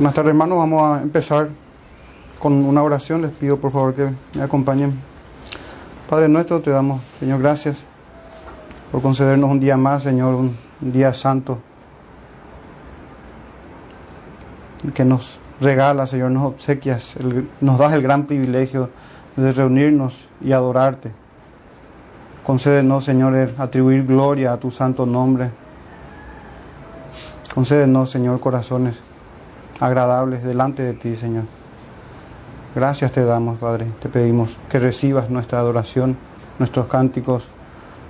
Buenas tardes hermanos, vamos a empezar con una oración. Les pido por favor que me acompañen. Padre nuestro, te damos, Señor, gracias por concedernos un día más, Señor, un, día santo, que nos regala, Señor, nos obsequias, nos das el gran privilegio de reunirnos y adorarte. Concédenos, Señor, atribuir gloria a tu santo nombre. Concédenos, Señor, corazones agradables delante de ti, Señor. Gracias te damos, Padre. Te pedimos que recibas nuestra adoración, nuestros cánticos,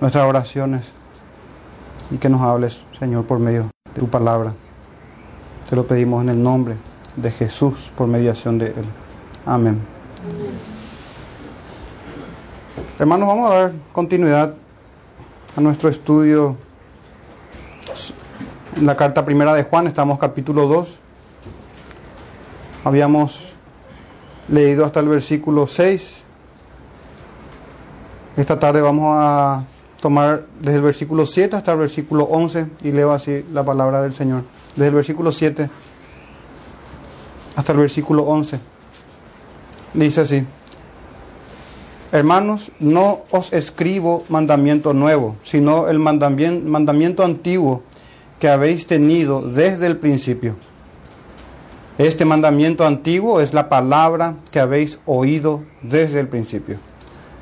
nuestras oraciones y que nos hables, Señor, por medio de tu palabra. Te lo pedimos en el nombre de Jesús, por mediación de Él. Amén. Hermanos, vamos a dar continuidad a nuestro estudio en la carta primera de Juan, estamos capítulo 2. Habíamos leído hasta el versículo 6. Esta tarde vamos a tomar desde el versículo 7 hasta el versículo 11 y leo así la palabra del Señor. Desde el versículo 7 hasta el versículo 11. Dice así. Hermanos, no os escribo mandamiento nuevo, sino el mandamiento, mandamiento antiguo que habéis tenido desde el principio este mandamiento antiguo es la palabra que habéis oído desde el principio.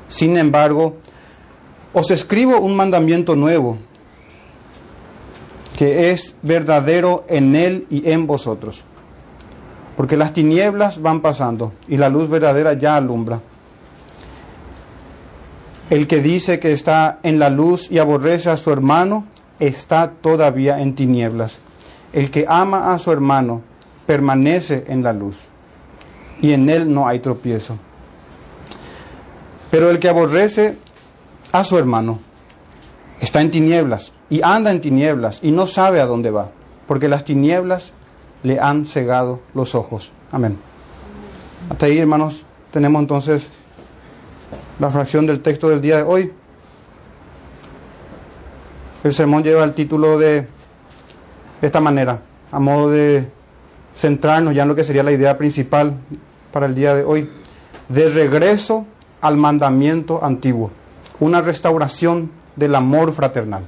Sin embargo, os escribo un mandamiento nuevo, que es verdadero en él y en vosotros. Porque las tinieblas van pasando y la luz verdadera ya alumbra. El que dice que está en la luz y aborrece a su hermano, está todavía en tinieblas. El que ama a su hermano permanece en la luz y en él no hay tropiezo. Pero el que aborrece a su hermano está en tinieblas y anda en tinieblas y no sabe a dónde va, porque las tinieblas le han cegado los ojos. Amén. Hasta ahí, hermanos, tenemos entonces la fracción del texto del día de hoy. El sermón lleva el título de esta manera, a modo de centrarnos ya en lo que sería la idea principal para el día de hoy, de regreso al mandamiento antiguo, una restauración del amor fraternal.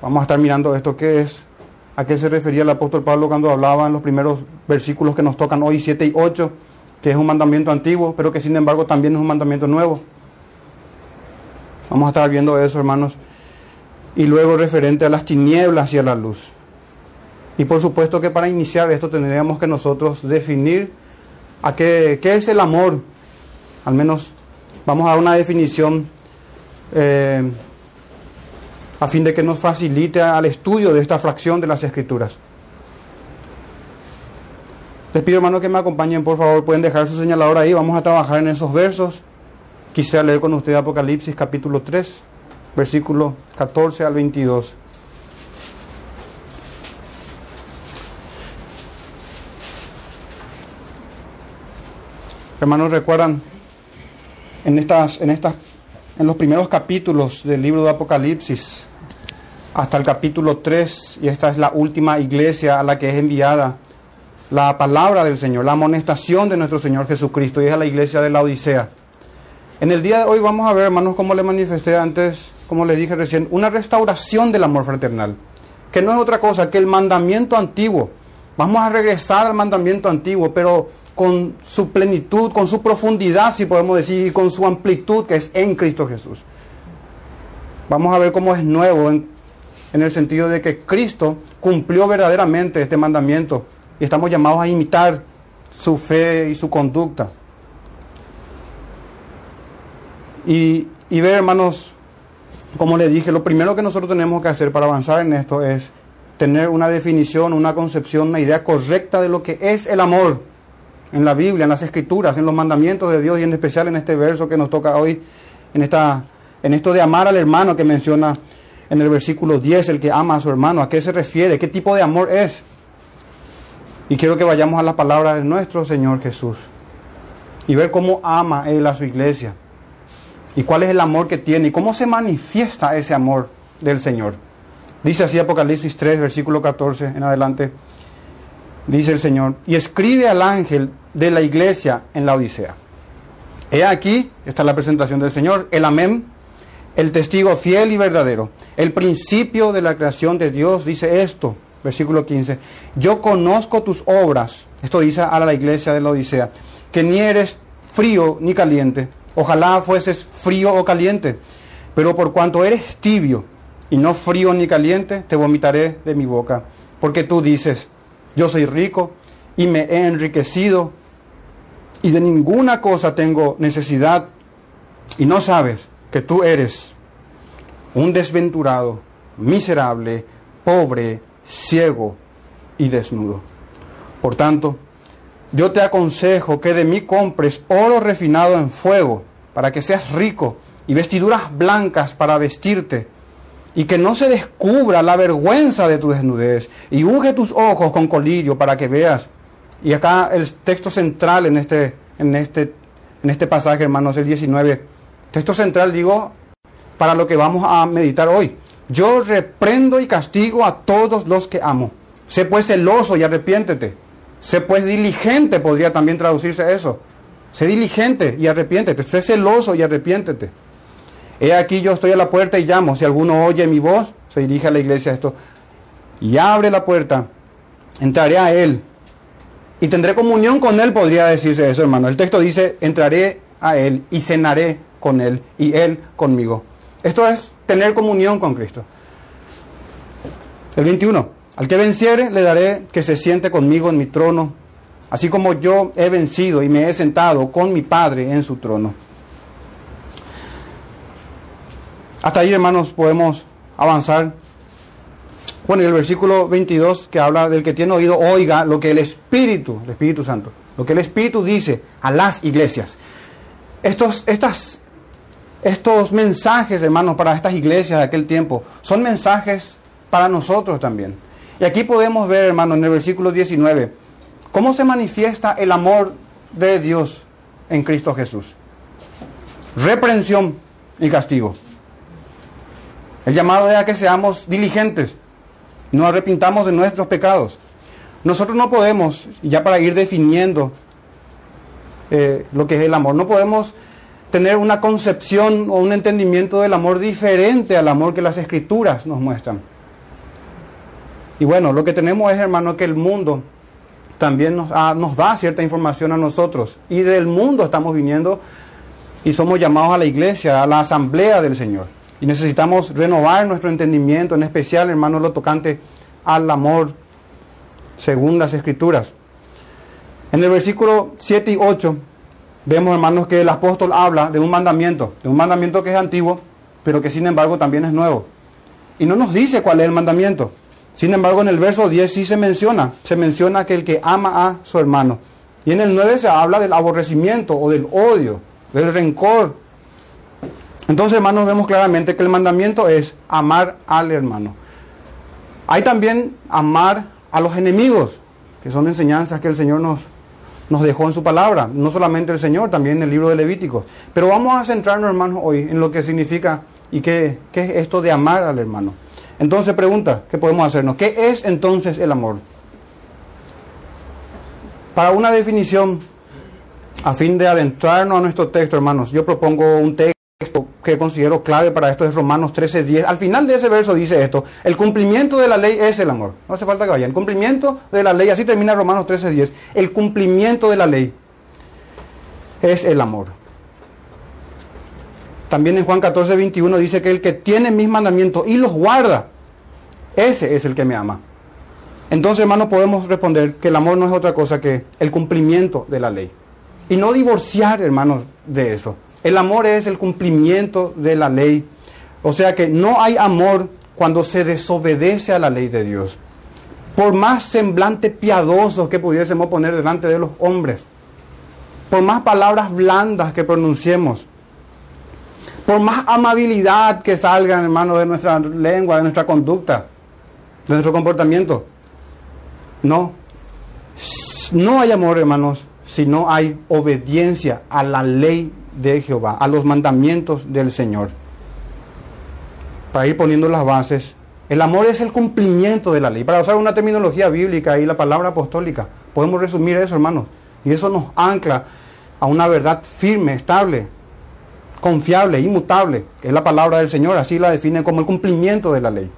Vamos a estar mirando esto, ¿qué es? ¿A qué se refería el apóstol Pablo cuando hablaba en los primeros versículos que nos tocan hoy, 7 y 8, que es un mandamiento antiguo, pero que sin embargo también es un mandamiento nuevo? Vamos a estar viendo eso, hermanos. Y luego referente a las tinieblas y a la luz. Y por supuesto que para iniciar esto tendríamos que nosotros definir a qué, qué es el amor. Al menos vamos a dar una definición eh, a fin de que nos facilite al estudio de esta fracción de las escrituras. Les pido hermano que me acompañen, por favor, pueden dejar su señalador ahí, vamos a trabajar en esos versos. Quisiera leer con usted Apocalipsis capítulo 3, versículo 14 al 22. Hermanos, recuerdan en estas, en estas, en los primeros capítulos del libro de Apocalipsis, hasta el capítulo 3, y esta es la última iglesia a la que es enviada la palabra del Señor, la amonestación de nuestro Señor Jesucristo, y es a la iglesia de la Odisea. En el día de hoy vamos a ver, hermanos, como le manifesté antes, como le dije recién, una restauración del amor fraternal, que no es otra cosa que el mandamiento antiguo. Vamos a regresar al mandamiento antiguo, pero con su plenitud, con su profundidad, si podemos decir, y con su amplitud que es en Cristo Jesús. Vamos a ver cómo es nuevo en, el sentido de que Cristo cumplió verdaderamente este mandamiento y estamos llamados a imitar su fe y su conducta. Y, y ver, hermanos, como les dije, lo primero que nosotros tenemos que hacer para avanzar en esto es tener una definición, una concepción, una idea correcta de lo que es el amor en la Biblia, en las Escrituras, en los mandamientos de Dios y en especial en este verso que nos toca hoy, en, esta, en esto de amar al hermano que menciona en el versículo 10, el que ama a su hermano, ¿a qué se refiere? ¿Qué tipo de amor es? Y quiero que vayamos a la palabra de nuestro Señor Jesús y ver cómo ama Él a su iglesia y cuál es el amor que tiene y cómo se manifiesta ese amor del Señor. Dice así Apocalipsis 3, versículo 14 en adelante. Dice el Señor, y escribe al ángel de la iglesia en la Odisea. He aquí, está la presentación del Señor, el amén, el testigo fiel y verdadero, el principio de la creación de Dios, dice esto, versículo 15, yo conozco tus obras, esto dice a la iglesia de la Odisea, que ni eres frío ni caliente, ojalá fueses frío o caliente, pero por cuanto eres tibio y no frío ni caliente, te vomitaré de mi boca, porque tú dices, yo soy rico y me he enriquecido y de ninguna cosa tengo necesidad y no sabes que tú eres un desventurado, miserable, pobre, ciego y desnudo. Por tanto, yo te aconsejo que de mí compres oro refinado en fuego, para que seas rico, y vestiduras blancas para vestirte, y que no se descubra la vergüenza de tu desnudez, y unge tus ojos con colirio para que veas. Y acá el texto central en este, en este, en este pasaje, hermanos, el 19, texto central digo, para lo que vamos a meditar hoy. Yo reprendo y castigo a todos los que amo. Sé pues celoso y arrepiéntete. Sé pues diligente, podría también traducirse eso. Sé diligente y arrepiéntete. Sé celoso y arrepiéntete. He aquí yo estoy a la puerta y llamo. Si alguno oye mi voz, se dirige a la iglesia esto. Y abre la puerta. Entraré a él. Y tendré comunión con él, podría decirse eso, hermano. El texto dice, entraré a él y cenaré con él y él conmigo. Esto es tener comunión con Cristo. El 21. Al que venciere le daré que se siente conmigo en mi trono, así como yo he vencido y me he sentado con mi Padre en su trono. Hasta ahí, hermanos, podemos avanzar. Bueno, y el versículo 22 que habla del que tiene oído, oiga lo que el Espíritu, el Espíritu Santo, lo que el Espíritu dice a las iglesias. Estos, estas, estos mensajes, hermanos, para estas iglesias de aquel tiempo, son mensajes para nosotros también. Y aquí podemos ver, hermano, en el versículo 19, cómo se manifiesta el amor de Dios en Cristo Jesús. Reprensión y castigo. El llamado es a que seamos diligentes, no arrepintamos de nuestros pecados. Nosotros no podemos, ya para ir definiendo eh, lo que es el amor, no podemos tener una concepción o un entendimiento del amor diferente al amor que las escrituras nos muestran. Y bueno, lo que tenemos es, hermano, que el mundo también nos, ah, nos da cierta información a nosotros. Y del mundo estamos viniendo y somos llamados a la iglesia, a la asamblea del Señor. Y necesitamos renovar nuestro entendimiento, en especial, hermano, lo tocante al amor, según las escrituras. En el versículo 7 y 8 vemos, hermanos, que el apóstol habla de un mandamiento, de un mandamiento que es antiguo, pero que sin embargo también es nuevo. Y no nos dice cuál es el mandamiento. Sin embargo, en el verso 10 sí se menciona, se menciona que el que ama a su hermano. Y en el 9 se habla del aborrecimiento o del odio, del rencor. Entonces, hermanos, vemos claramente que el mandamiento es amar al hermano. Hay también amar a los enemigos, que son enseñanzas que el Señor nos, dejó en su palabra. No solamente el Señor, también en el libro de Levíticos. Pero vamos a centrarnos, hermanos, hoy en lo que significa y qué, qué es esto de amar al hermano. Entonces pregunta, ¿qué podemos hacernos? ¿Qué es entonces el amor? Para una definición, a fin de adentrarnos a nuestro texto, hermanos, yo propongo un texto que considero clave para esto, es Romanos 13:10. Al final de ese verso dice esto, el cumplimiento de la ley es el amor. No hace falta que vaya. El cumplimiento de la ley, así termina Romanos 13:10. El cumplimiento de la ley es el amor. También en Juan 14, 21 dice que el que tiene mis mandamientos y los guarda, ese es el que me ama. Entonces, hermanos, podemos responder que el amor no es otra cosa que el cumplimiento de la ley. Y no divorciar, hermanos, de eso. El amor es el cumplimiento de la ley. O sea que no hay amor cuando se desobedece a la ley de Dios. Por más semblante piadoso que pudiésemos poner delante de los hombres, por más palabras blandas que pronunciemos, por más amabilidad que salgan, hermano, de nuestra lengua, de nuestra conducta, de nuestro comportamiento. No. No hay amor, hermanos, si no hay obediencia a la ley de Jehová, a los mandamientos del Señor. Para ir poniendo las bases El amor es el cumplimiento de la ley. Para usar una terminología bíblica y la palabra apostólica, podemos resumir eso, hermanos. Y eso nos ancla a una verdad firme, estable, confiable, inmutable, que es la palabra del Señor. Así la define como el cumplimiento de la ley.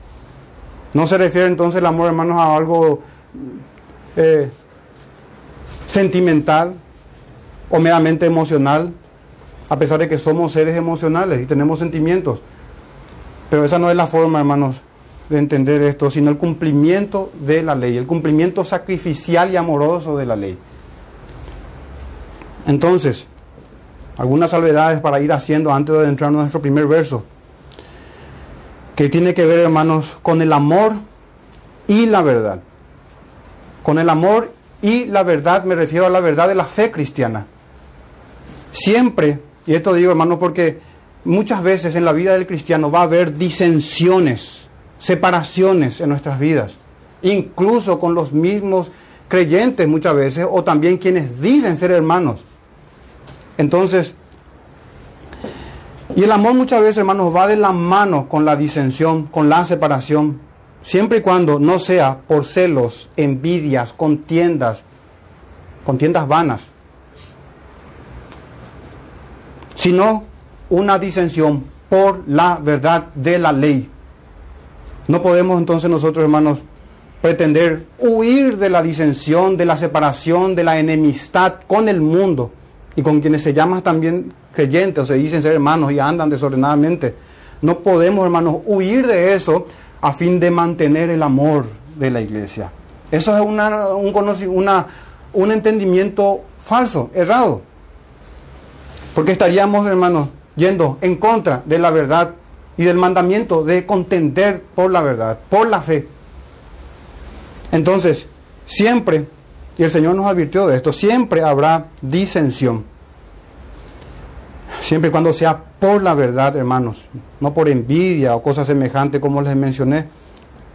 No se refiere entonces el amor, hermanos, a algo eh, sentimental o meramente emocional, a pesar de que somos seres emocionales y tenemos sentimientos. Pero esa no es la forma, hermanos, de entender esto, sino el cumplimiento de la ley, el cumplimiento sacrificial y amoroso de la ley. Entonces, algunas salvedades para ir haciendo antes de entrar en nuestro primer verso, que tiene que ver, hermanos, con el amor y la verdad. Con el amor y la verdad me refiero a la verdad de la fe cristiana. Siempre, y esto digo, hermanos, porque muchas veces en la vida del cristiano va a haber disensiones, separaciones en nuestras vidas, incluso con los mismos creyentes muchas veces, o también quienes dicen ser hermanos. Entonces, y el amor muchas veces, hermanos, va de la mano con la disensión, con la separación, siempre y cuando no sea por celos, envidias, contiendas, contiendas vanas, sino una disensión por la verdad de la ley. No podemos entonces nosotros, hermanos, pretender huir de la disensión, de la separación, de la enemistad con el mundo y con quienes se llaman también creyentes o se dicen ser hermanos y andan desordenadamente. No podemos, hermanos, huir de eso a fin de mantener el amor de la iglesia. Eso es una, un, una, un entendimiento falso, errado. Porque estaríamos, hermanos, yendo en contra de la verdad y del mandamiento de contender por la verdad, por la fe. Entonces, siempre, y el Señor nos advirtió de esto, siempre habrá disensión. Siempre cuando sea por la verdad, hermanos, no por envidia o cosas semejantes como les mencioné.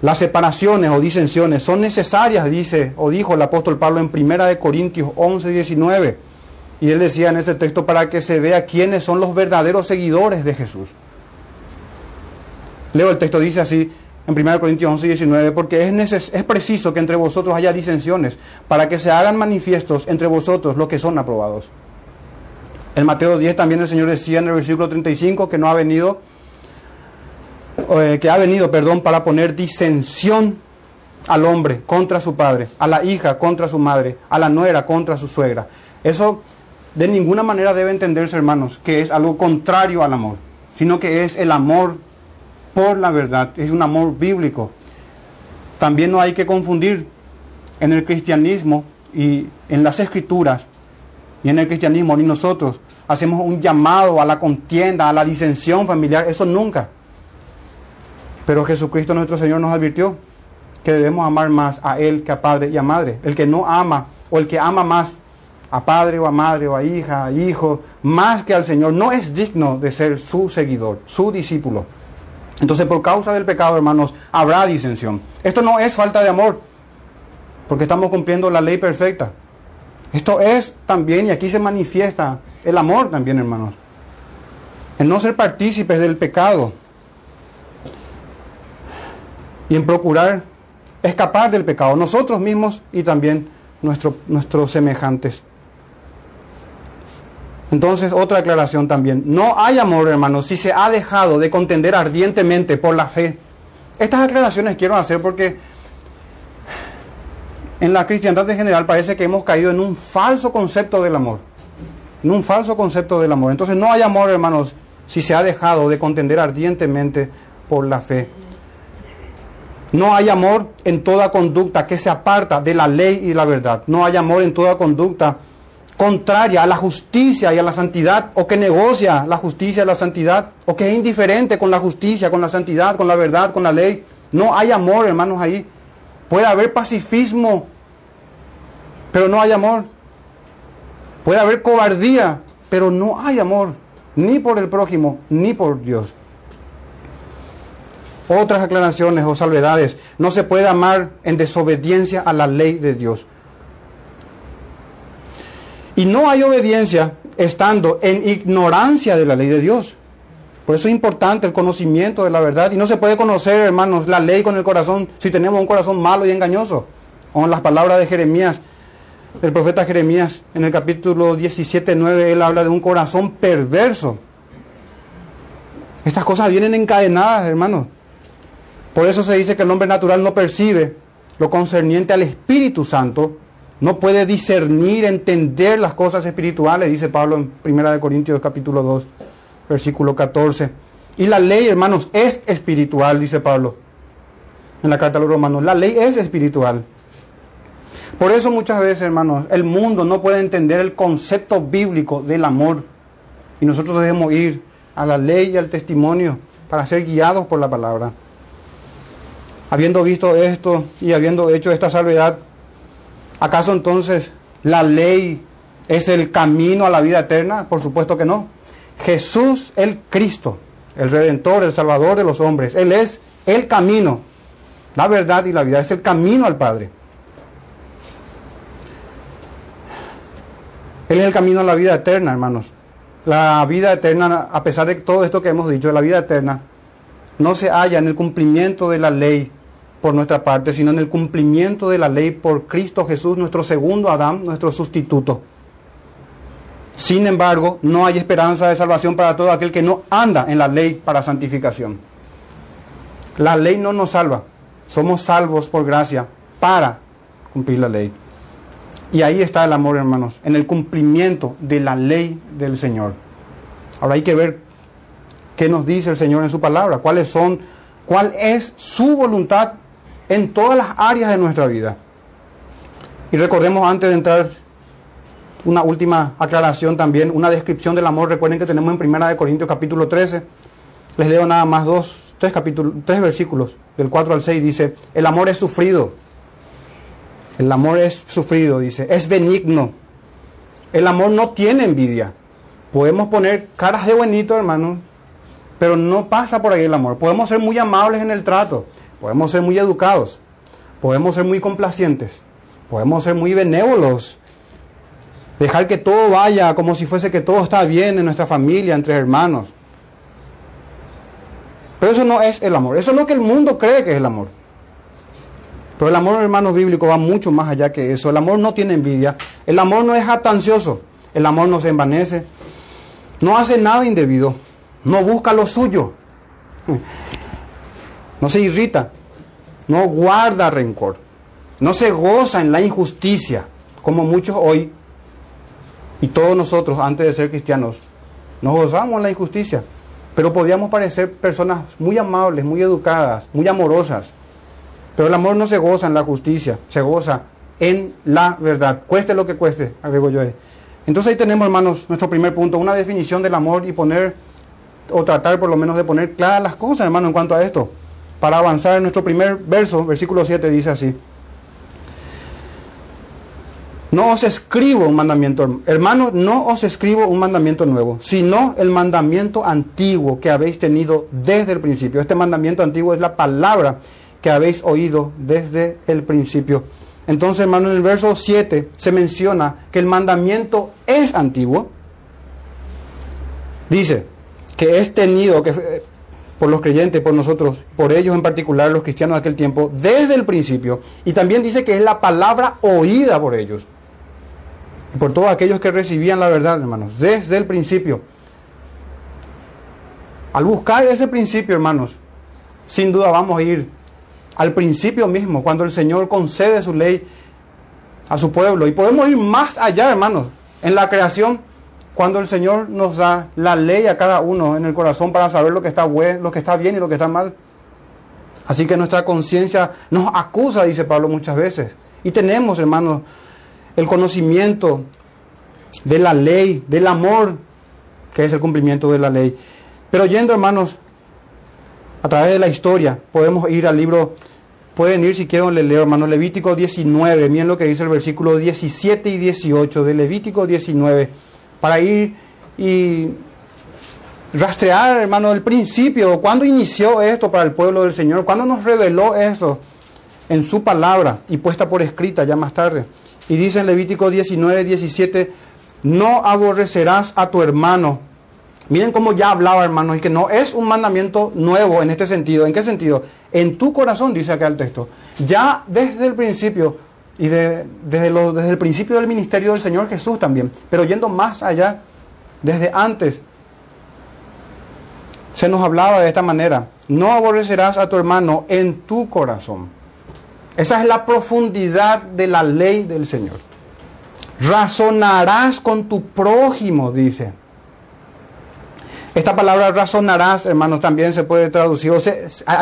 Las separaciones o disensiones son necesarias, dice o dijo el apóstol Pablo en 1 Corintios 11, 19 y él decía en ese texto para que se vea quiénes son los verdaderos seguidores de Jesús. Leo el texto, dice así en 1 Corintios 11, 19, porque es, es preciso que entre vosotros haya disensiones, para que se hagan manifiestos entre vosotros los que son aprobados. En Mateo 10 también el Señor decía en el versículo 35 que no ha venido, eh, que ha venido, perdón, para poner disensión al hombre contra su padre, a la hija contra su madre, a la nuera contra su suegra. Eso de ninguna manera debe entenderse, hermanos, que es algo contrario al amor, sino que es el amor por la verdad, es un amor bíblico. También no hay que confundir en el cristianismo y en las escrituras y en el cristianismo ni nosotros hacemos un llamado a la contienda, a la disensión familiar, eso nunca. Pero Jesucristo nuestro Señor nos advirtió que debemos amar más a Él que a padre y a madre. El que no ama o el que ama más a padre o a madre o a hija, a hijo, más que al Señor, no es digno de ser su seguidor, su discípulo. Entonces, por causa del pecado, hermanos, habrá disensión. Esto no es falta de amor, porque estamos cumpliendo la ley perfecta. Esto es también, y aquí se manifiesta el amor también, hermanos. En no ser partícipes del pecado y en procurar escapar del pecado, nosotros mismos y también nuestros semejantes. Entonces, otra aclaración también. No hay amor, hermanos, si se ha dejado de contender ardientemente por la fe. Estas aclaraciones quiero hacer porque en la cristiandad en general parece que hemos caído en un falso concepto del amor. En un falso concepto del amor. Entonces, no hay amor, hermanos, si se ha dejado de contender ardientemente por la fe. No hay amor en toda conducta que se aparta de la ley y la verdad. No hay amor en toda conducta contraria a la justicia y a la santidad, o que negocia la justicia y la santidad, o que es indiferente con la justicia, con la santidad, con la verdad, con la ley. No hay amor, hermanos, ahí. Puede haber pacifismo, pero no hay amor. Puede haber cobardía, pero no hay amor, ni por el prójimo, ni por Dios. Otras aclaraciones o salvedades. No se puede amar en desobediencia a la ley de Dios. Y no hay obediencia estando en ignorancia de la ley de Dios. Por eso es importante el conocimiento de la verdad. Y no se puede conocer, hermanos, la ley con el corazón si tenemos un corazón malo y engañoso. O en las palabras de Jeremías, del profeta Jeremías, en el capítulo 17, 9, él habla de un corazón perverso. Estas cosas vienen encadenadas, hermanos. Por eso se dice que el hombre natural no percibe lo concerniente al Espíritu Santo, no puede discernir, entender las cosas espirituales, dice Pablo en 1 Corintios capítulo 2, versículo 14. Y la ley, hermanos, es espiritual, dice Pablo en la carta a los romanos. La ley es espiritual. Por eso muchas veces, hermanos, el mundo no puede entender el concepto bíblico del amor. Y nosotros debemos ir a la ley y al testimonio para ser guiados por la palabra. Habiendo visto esto y habiendo hecho esta salvedad, ¿acaso entonces la ley es el camino a la vida eterna? Por supuesto que no. Jesús, el Cristo, el Redentor, el Salvador de los hombres, Él es el camino, la verdad y la vida, es el camino al Padre. Él es el camino a la vida eterna, hermanos. La vida eterna, a pesar de todo esto que hemos dicho, la vida eterna no se halla en el cumplimiento de la ley por nuestra parte, sino en el cumplimiento de la ley por Cristo Jesús, nuestro segundo Adán, nuestro sustituto. Sin embargo, no hay esperanza de salvación para todo aquel que no anda en la ley para santificación. La ley no nos salva, somos salvos por gracia para cumplir la ley. Y ahí está el amor, hermanos, en el cumplimiento de la ley del Señor. Ahora hay que ver qué nos dice el Señor en su palabra, cuáles son, cuál es su voluntad en todas las áreas de nuestra vida. Y recordemos antes de entrar una última aclaración también, una descripción del amor. Recuerden que tenemos en Primera de Corintios capítulo 13. Les leo nada más dos, tres capítulos, tres versículos, del 4 al 6 dice, "El amor es sufrido, el amor es sufrido, dice, es benigno. El amor no tiene envidia. Podemos poner caras de buenito, hermano, pero no pasa por ahí el amor. Podemos ser muy amables en el trato, podemos ser muy educados, podemos ser muy complacientes, podemos ser muy benévolos, dejar que todo vaya como si fuese que todo está bien en nuestra familia, entre hermanos. Pero eso no es el amor, eso es lo que el mundo cree que es el amor. Pero el amor, hermano bíblico, va mucho más allá que eso. El amor no tiene envidia. El amor no es jactancioso. El amor no se envanece. No hace nada indebido. No busca lo suyo. No se irrita. No guarda rencor. No se goza en la injusticia, como muchos hoy y todos nosotros antes de ser cristianos. Nos gozamos en la injusticia. Pero podíamos parecer personas muy amables, muy educadas, muy amorosas pero el amor no se goza en la justicia, se goza en la verdad, cueste lo que cueste, agrego yo. Entonces ahí tenemos, hermanos, nuestro primer punto, una definición del amor y poner, o tratar por lo menos de poner claras las cosas, hermano, en cuanto a esto. Para avanzar en nuestro primer verso, versículo 7 dice así. No os escribo un mandamiento, hermano, no os escribo un mandamiento nuevo, sino el mandamiento antiguo que habéis tenido desde el principio. Este mandamiento antiguo es la palabra que habéis oído desde el principio. Entonces, hermano, en el verso 7 se menciona que el mandamiento es antiguo. Dice que es tenido que, por los creyentes, por nosotros, por ellos en particular, los cristianos de aquel tiempo, desde el principio. Y también dice que es la palabra oída por ellos. Y por todos aquellos que recibían la verdad, hermanos, desde el principio. Al buscar ese principio, hermanos, sin duda vamos a ir al principio mismo, cuando el Señor concede su ley a su pueblo. Y podemos ir más allá, hermanos, en la creación, cuando el Señor nos da la ley a cada uno en el corazón para saber lo que está bueno, lo que está bien y lo que está mal. Así que nuestra conciencia nos acusa, dice Pablo muchas veces. Y tenemos, hermanos, el conocimiento de la ley, del amor, que es el cumplimiento de la ley. Pero yendo, hermanos, a través de la historia. Podemos ir al libro, pueden ir si quieren, le leo hermano, Levítico 19, miren lo que dice el versículo 17 y 18 de Levítico 19, para ir y rastrear, hermano, el principio, cuándo inició esto para el pueblo del Señor, cuándo nos reveló esto en su palabra y puesta por escrita ya más tarde. Y dice en Levítico 19, 17, no aborrecerás a tu hermano Miren cómo ya hablaba, hermanos, y que no es un mandamiento nuevo en este sentido. ¿En qué sentido? En tu corazón, dice acá el texto. Ya desde el principio, y desde, desde el principio del ministerio del Señor Jesús también, pero yendo más allá, desde antes, se nos hablaba de esta manera. No aborrecerás a tu hermano en tu corazón. Esa es la profundidad de la ley del Señor. Razonarás con tu prójimo, dice. Esta palabra razonarás, hermanos, también se puede traducir,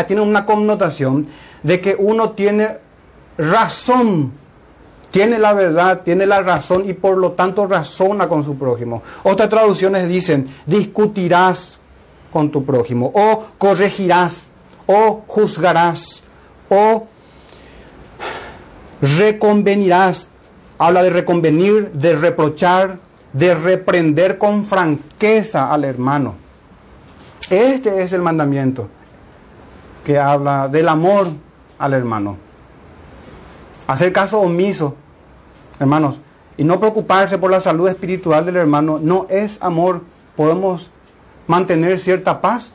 tiene una connotación de que uno tiene razón, tiene la verdad, tiene la razón y por lo tanto razona con su prójimo. Otras traducciones dicen, discutirás con tu prójimo, o corregirás, o juzgarás, o reconvenirás. Habla de reconvenir, de reprochar, de reprender con franqueza al hermano. Este es el mandamiento que habla del amor al hermano. Hacer caso omiso, hermanos, y no preocuparse por la salud espiritual del hermano no es amor. Podemos mantener cierta paz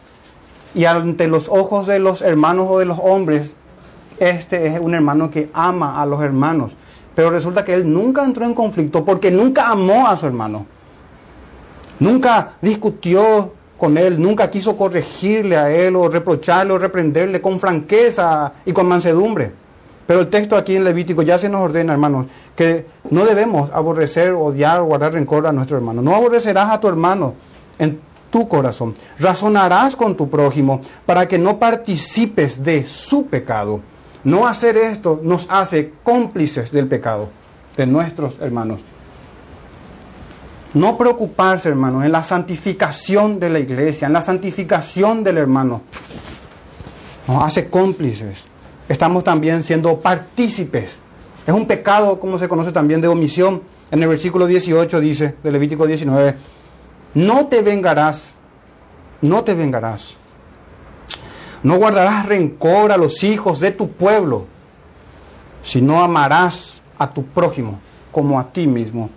y ante los ojos de los hermanos o de los hombres, este es un hermano que ama a los hermanos. Pero resulta que él nunca entró en conflicto porque nunca amó a su hermano. Nunca discutió con él, nunca quiso corregirle a él o reprocharle o reprenderle con franqueza y con mansedumbre. Pero el texto aquí en Levítico ya se nos ordena, hermanos, que no debemos aborrecer, odiar guardar rencor a nuestro hermano. No aborrecerás a tu hermano en tu corazón. Razonarás con tu prójimo para que no participes de su pecado. No hacer esto nos hace cómplices del pecado de nuestros hermanos. No preocuparse, hermanos, en la santificación de la iglesia, en la santificación del hermano. Nos hace cómplices. Estamos también siendo partícipes. Es un pecado, como se conoce también, de omisión. En el versículo 18 dice, de Levítico 19, no te vengarás, no te vengarás no guardarás rencor a los hijos de tu pueblo, sino amarás a tu prójimo como a ti mismo.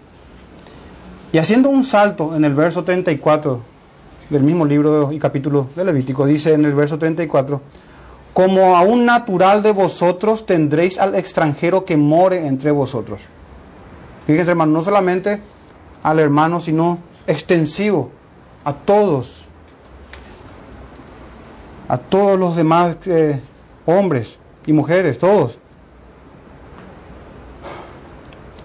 Y haciendo un salto en el verso 34 del mismo libro y capítulo de Levítico, dice en el verso 34, como a un natural de vosotros tendréis al extranjero que more entre vosotros. Fíjense hermano, no solamente al hermano, sino extensivo a todos a todos los demás eh, hombres y mujeres, todos.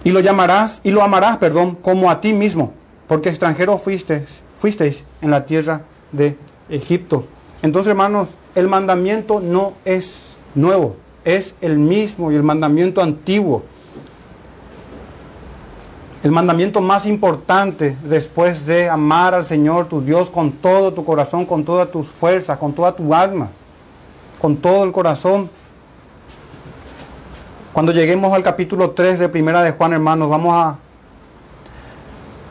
Y lo llamarás, y lo amarás, perdón, como a ti mismo, porque extranjero fuisteis, fuisteis en la tierra de Egipto. Entonces, hermanos, el mandamiento no es nuevo, es el mismo y el mandamiento antiguo el mandamiento más importante después de amar al Señor tu Dios con todo tu corazón, con todas tus fuerzas, con toda tu alma, con todo el corazón. Cuando lleguemos al capítulo 3 de Primera de Juan, hermanos, vamos a,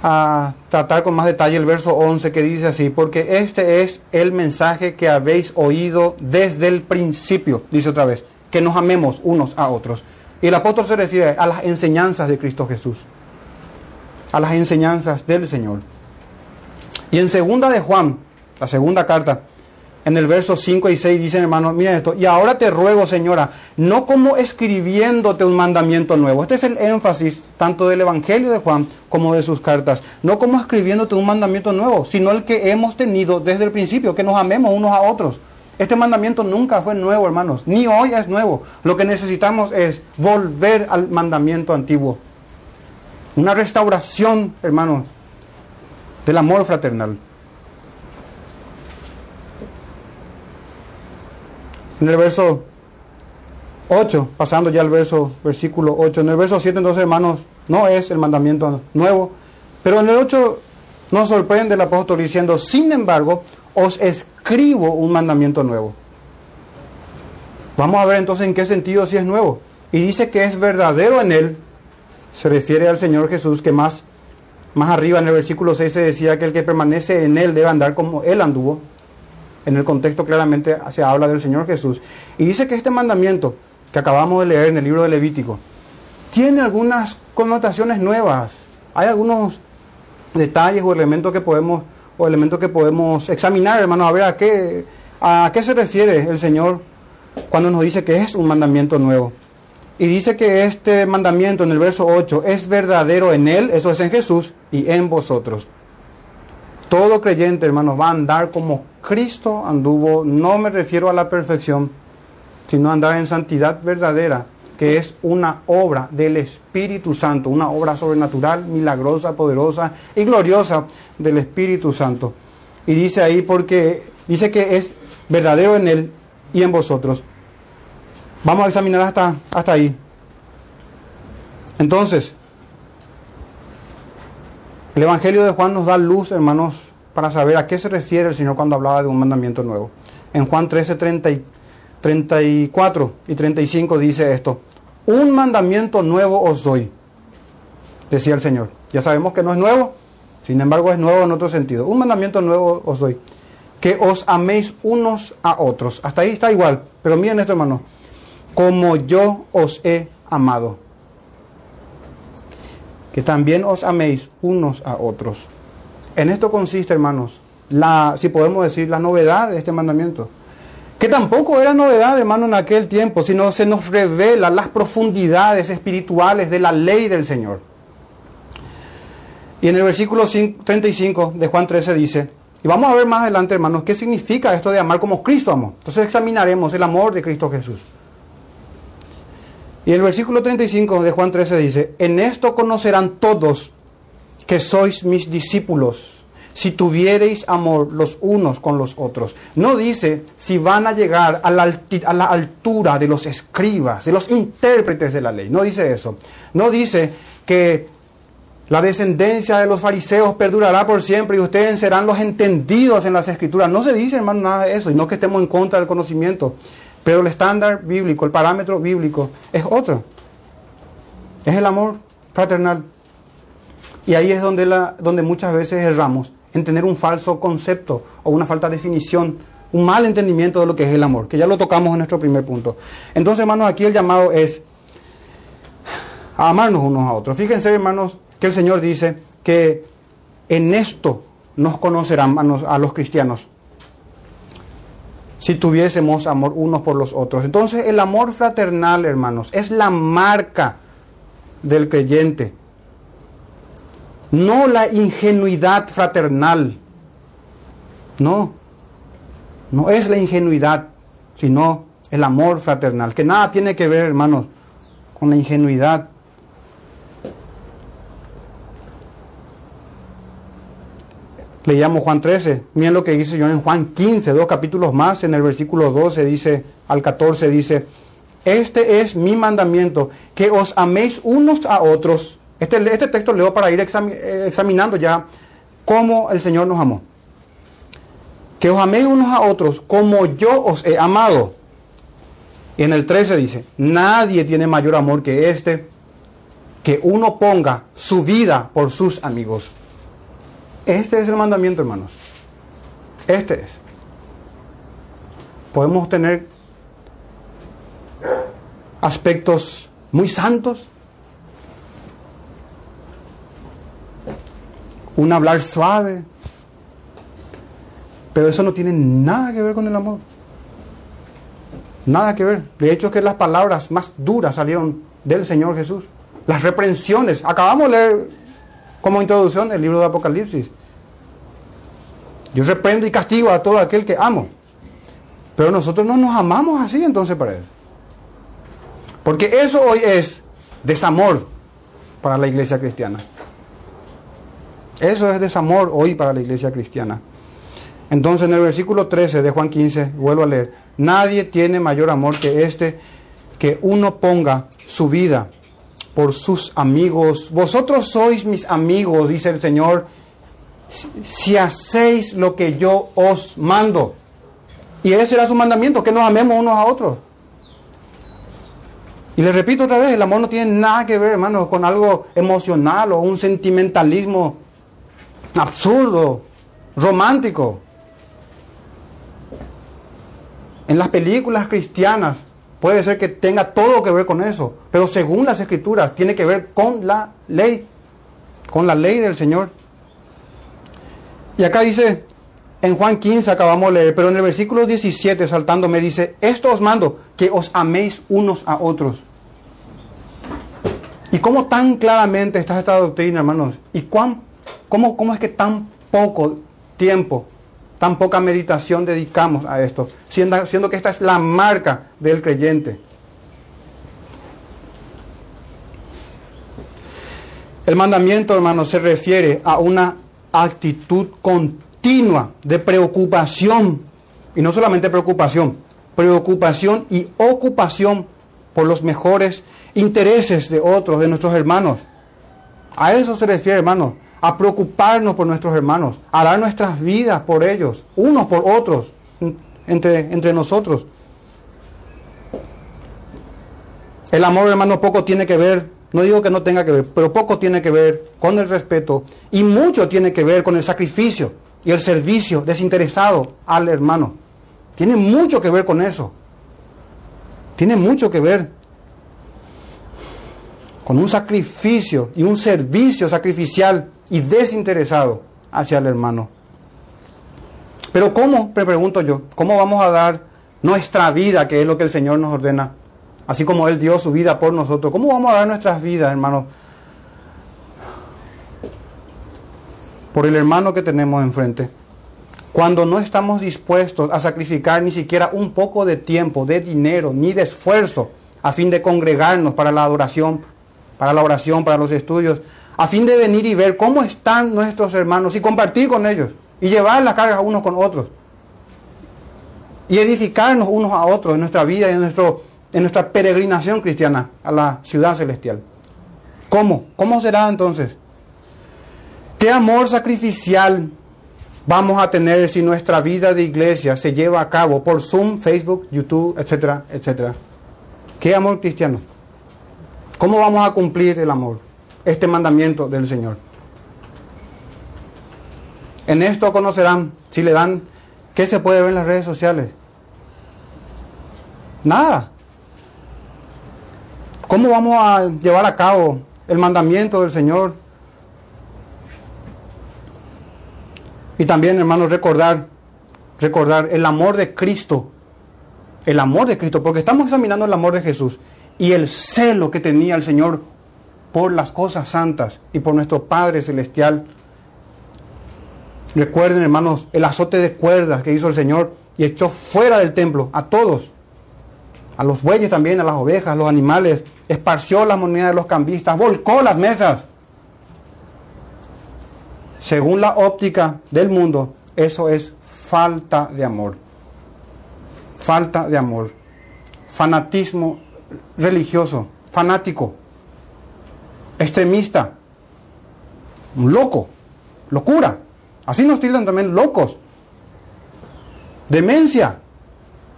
a tratar con más detalle el verso 11 que dice así, porque este es el mensaje que habéis oído desde el principio, dice otra vez, que nos amemos unos a otros. Y el apóstol se refiere a las enseñanzas de Cristo Jesús a las enseñanzas del Señor. Y en segunda de Juan, la segunda carta, en el verso 5 y 6 dicen, hermano, mira esto, y ahora te ruego, señora, no como escribiéndote un mandamiento nuevo. Este es el énfasis tanto del Evangelio de Juan como de sus cartas. No como escribiéndote un mandamiento nuevo, sino el que hemos tenido desde el principio, que nos amemos unos a otros. Este mandamiento nunca fue nuevo, hermanos, ni hoy es nuevo. Lo que necesitamos es volver al mandamiento antiguo. Una restauración, hermanos, del amor fraternal. En el verso 8, pasando ya al verso, versículo 8, en el verso 7 entonces hermanos, no es el mandamiento nuevo, pero en el 8 nos sorprende el apóstol diciendo, sin embargo, os escribo un mandamiento nuevo. Vamos a ver entonces en qué sentido si es nuevo. Y dice que es verdadero en él se refiere al Señor Jesús que más, más arriba en el versículo 6 se decía que el que permanece en Él debe andar como Él anduvo. En el contexto claramente se habla del Señor Jesús. Y dice que este mandamiento que acabamos de leer en el libro de Levítico tiene algunas connotaciones nuevas. Hay algunos detalles o elementos que podemos o elementos que podemos examinar, hermanos, a ver a qué, a qué se refiere el Señor cuando nos dice que es un mandamiento nuevo. Y dice que este mandamiento en el verso 8 es verdadero en Él, eso es en Jesús, y en vosotros. Todo creyente, hermanos, va a andar como Cristo anduvo. No me refiero a la perfección, sino a andar en santidad verdadera, que es una obra del Espíritu Santo, una obra sobrenatural, milagrosa, poderosa y gloriosa del Espíritu Santo. Y dice ahí porque dice que es verdadero en Él y en vosotros. Vamos a examinar hasta, hasta ahí. Entonces, el Evangelio de Juan nos da luz, hermanos, para saber a qué se refiere el Señor cuando hablaba de un mandamiento nuevo. En Juan 13, 34 y 35 dice esto. Un mandamiento nuevo os doy, decía el Señor. Ya sabemos que no es nuevo, sin embargo es nuevo en otro sentido. Un mandamiento nuevo os doy, que os améis unos a otros. Hasta ahí está igual, pero miren esto hermano, como yo os he amado. Que también os améis unos a otros. En esto consiste, hermanos, la, si podemos decir, la novedad de este mandamiento. Que tampoco era novedad, hermano, en aquel tiempo, sino se nos revela las profundidades espirituales de la ley del Señor. Y en el versículo 35 de Juan 13 dice, y vamos a ver más adelante, hermanos, qué significa esto de amar como Cristo amó. Entonces examinaremos el amor de Cristo Jesús. Y el versículo 35 de Juan 13 dice, en esto conocerán todos que sois mis discípulos, si tuviereis amor los unos con los otros. No dice si van a llegar a la, a la, altura de los escribas, de los intérpretes de la ley. No dice eso. No dice que la descendencia de los fariseos perdurará por siempre y ustedes serán los entendidos en las escrituras. No se dice, hermano, nada de eso. Y no que estemos en contra del conocimiento. Pero el estándar bíblico, el parámetro bíblico es otro. Es el amor fraternal. Y ahí es donde, la, donde muchas veces erramos, en tener un falso concepto o una falta de definición, un mal entendimiento de lo que es el amor, que ya lo tocamos en nuestro primer punto. Entonces, hermanos, aquí el llamado es a amarnos unos a otros. Fíjense, hermanos, que el Señor dice que en esto nos conocerán a los cristianos si tuviésemos amor unos por los otros. Entonces el amor fraternal, hermanos, es la marca del creyente. No la ingenuidad fraternal. No, no es la ingenuidad, sino el amor fraternal, que nada tiene que ver, hermanos, con la ingenuidad Leíamos Juan 13, miren lo que dice yo en Juan 15, dos capítulos más, en el versículo 12 dice, al 14 dice, este es mi mandamiento, que os améis unos a otros. Este, este texto leo para ir eh, examinando ya cómo el Señor nos amó. Que os améis unos a otros como yo os he amado. Y en el 13 dice, nadie tiene mayor amor que este, que uno ponga su vida por sus amigos. Este es el mandamiento, hermanos. Este es. Podemos tener aspectos muy santos, un hablar suave, pero eso no tiene nada que ver con el amor. Nada que ver. De hecho, es que las palabras más duras salieron del Señor Jesús. Las reprensiones. Acabamos de leer como introducción el libro de Apocalipsis. Yo reprendo y castigo a todo aquel que amo. Pero nosotros no nos amamos así entonces para él. Porque eso hoy es desamor para la iglesia cristiana. Eso es desamor hoy para la iglesia cristiana. Entonces en el versículo 13 de Juan 15, vuelvo a leer, nadie tiene mayor amor que este, que uno ponga su vida por sus amigos. Vosotros sois mis amigos, dice el Señor, si hacéis lo que yo os mando. Y ese será su mandamiento, que nos amemos unos a otros. Y les repito otra vez, el amor no tiene nada que ver, hermanos, con algo emocional o un sentimentalismo absurdo, romántico. En las películas cristianas puede ser que tenga todo que ver con eso, pero según las escrituras tiene que ver con la ley, con la ley del Señor. Y acá dice, en Juan 15 acabamos de leer, pero en el versículo 17 saltando me dice, esto os mando, que os améis unos a otros. ¿Y cómo tan claramente está esta doctrina, hermanos? ¿Y cuán, cómo, cómo es que tan poco tiempo, tan poca meditación dedicamos a esto? Siendo, siendo que esta es la marca del creyente. El mandamiento, hermanos, se refiere a una actitud continua de preocupación, y no solamente preocupación, preocupación y ocupación por los mejores intereses de otros, de nuestros hermanos. A eso se refiere, hermanos, a preocuparnos por nuestros hermanos, a dar nuestras vidas por ellos, unos por otros, entre, entre nosotros. El amor, hermano, poco tiene que ver, no digo que no tenga que ver, pero poco tiene que ver con el respeto y mucho tiene que ver con el sacrificio y el servicio desinteresado al hermano. Tiene mucho que ver con eso. Tiene mucho que ver con un sacrificio y un servicio sacrificial y desinteresado hacia el hermano. Pero ¿cómo, me pregunto yo, cómo vamos a dar nuestra vida, que es lo que el Señor nos ordena? Así como Él dio su vida por nosotros. ¿Cómo vamos a dar nuestras vidas, hermano? Por el hermano que tenemos enfrente. Cuando no estamos dispuestos a sacrificar ni siquiera un poco de tiempo, de dinero, ni de esfuerzo, a fin de congregarnos para la adoración, para la oración, para los estudios, a fin de venir y ver cómo están nuestros hermanos y compartir con ellos y llevar las cargas unos con otros y edificarnos unos a otros en nuestra vida y en, nuestro, en nuestra peregrinación cristiana a la ciudad celestial. ¿Cómo? ¿Cómo será entonces? ¿Qué amor sacrificial vamos a tener si nuestra vida de iglesia se lleva a cabo por Zoom, Facebook, YouTube, etcétera, etcétera? ¿Qué amor cristiano? ¿Cómo vamos a cumplir el amor? Este mandamiento del Señor. En esto conocerán, si le dan, ¿qué se puede ver en las redes sociales? Nada. ¿Cómo vamos a llevar a cabo el mandamiento del Señor? Y también, hermanos, recordar, recordar el amor de Cristo. El amor de Cristo, porque estamos examinando el amor de Jesús y el celo que tenía el Señor por las cosas santas y por nuestro Padre Celestial. Recuerden, hermanos, el azote de cuerdas que hizo el Señor y echó fuera del templo a todos, a los bueyes también, a las ovejas, a los animales, esparció las monedas de los cambistas, volcó las mesas. Según la óptica del mundo, eso es falta de amor. Falta de amor. Fanatismo religioso, fanático, extremista, loco, locura. Así nos tildan también locos. Demencia.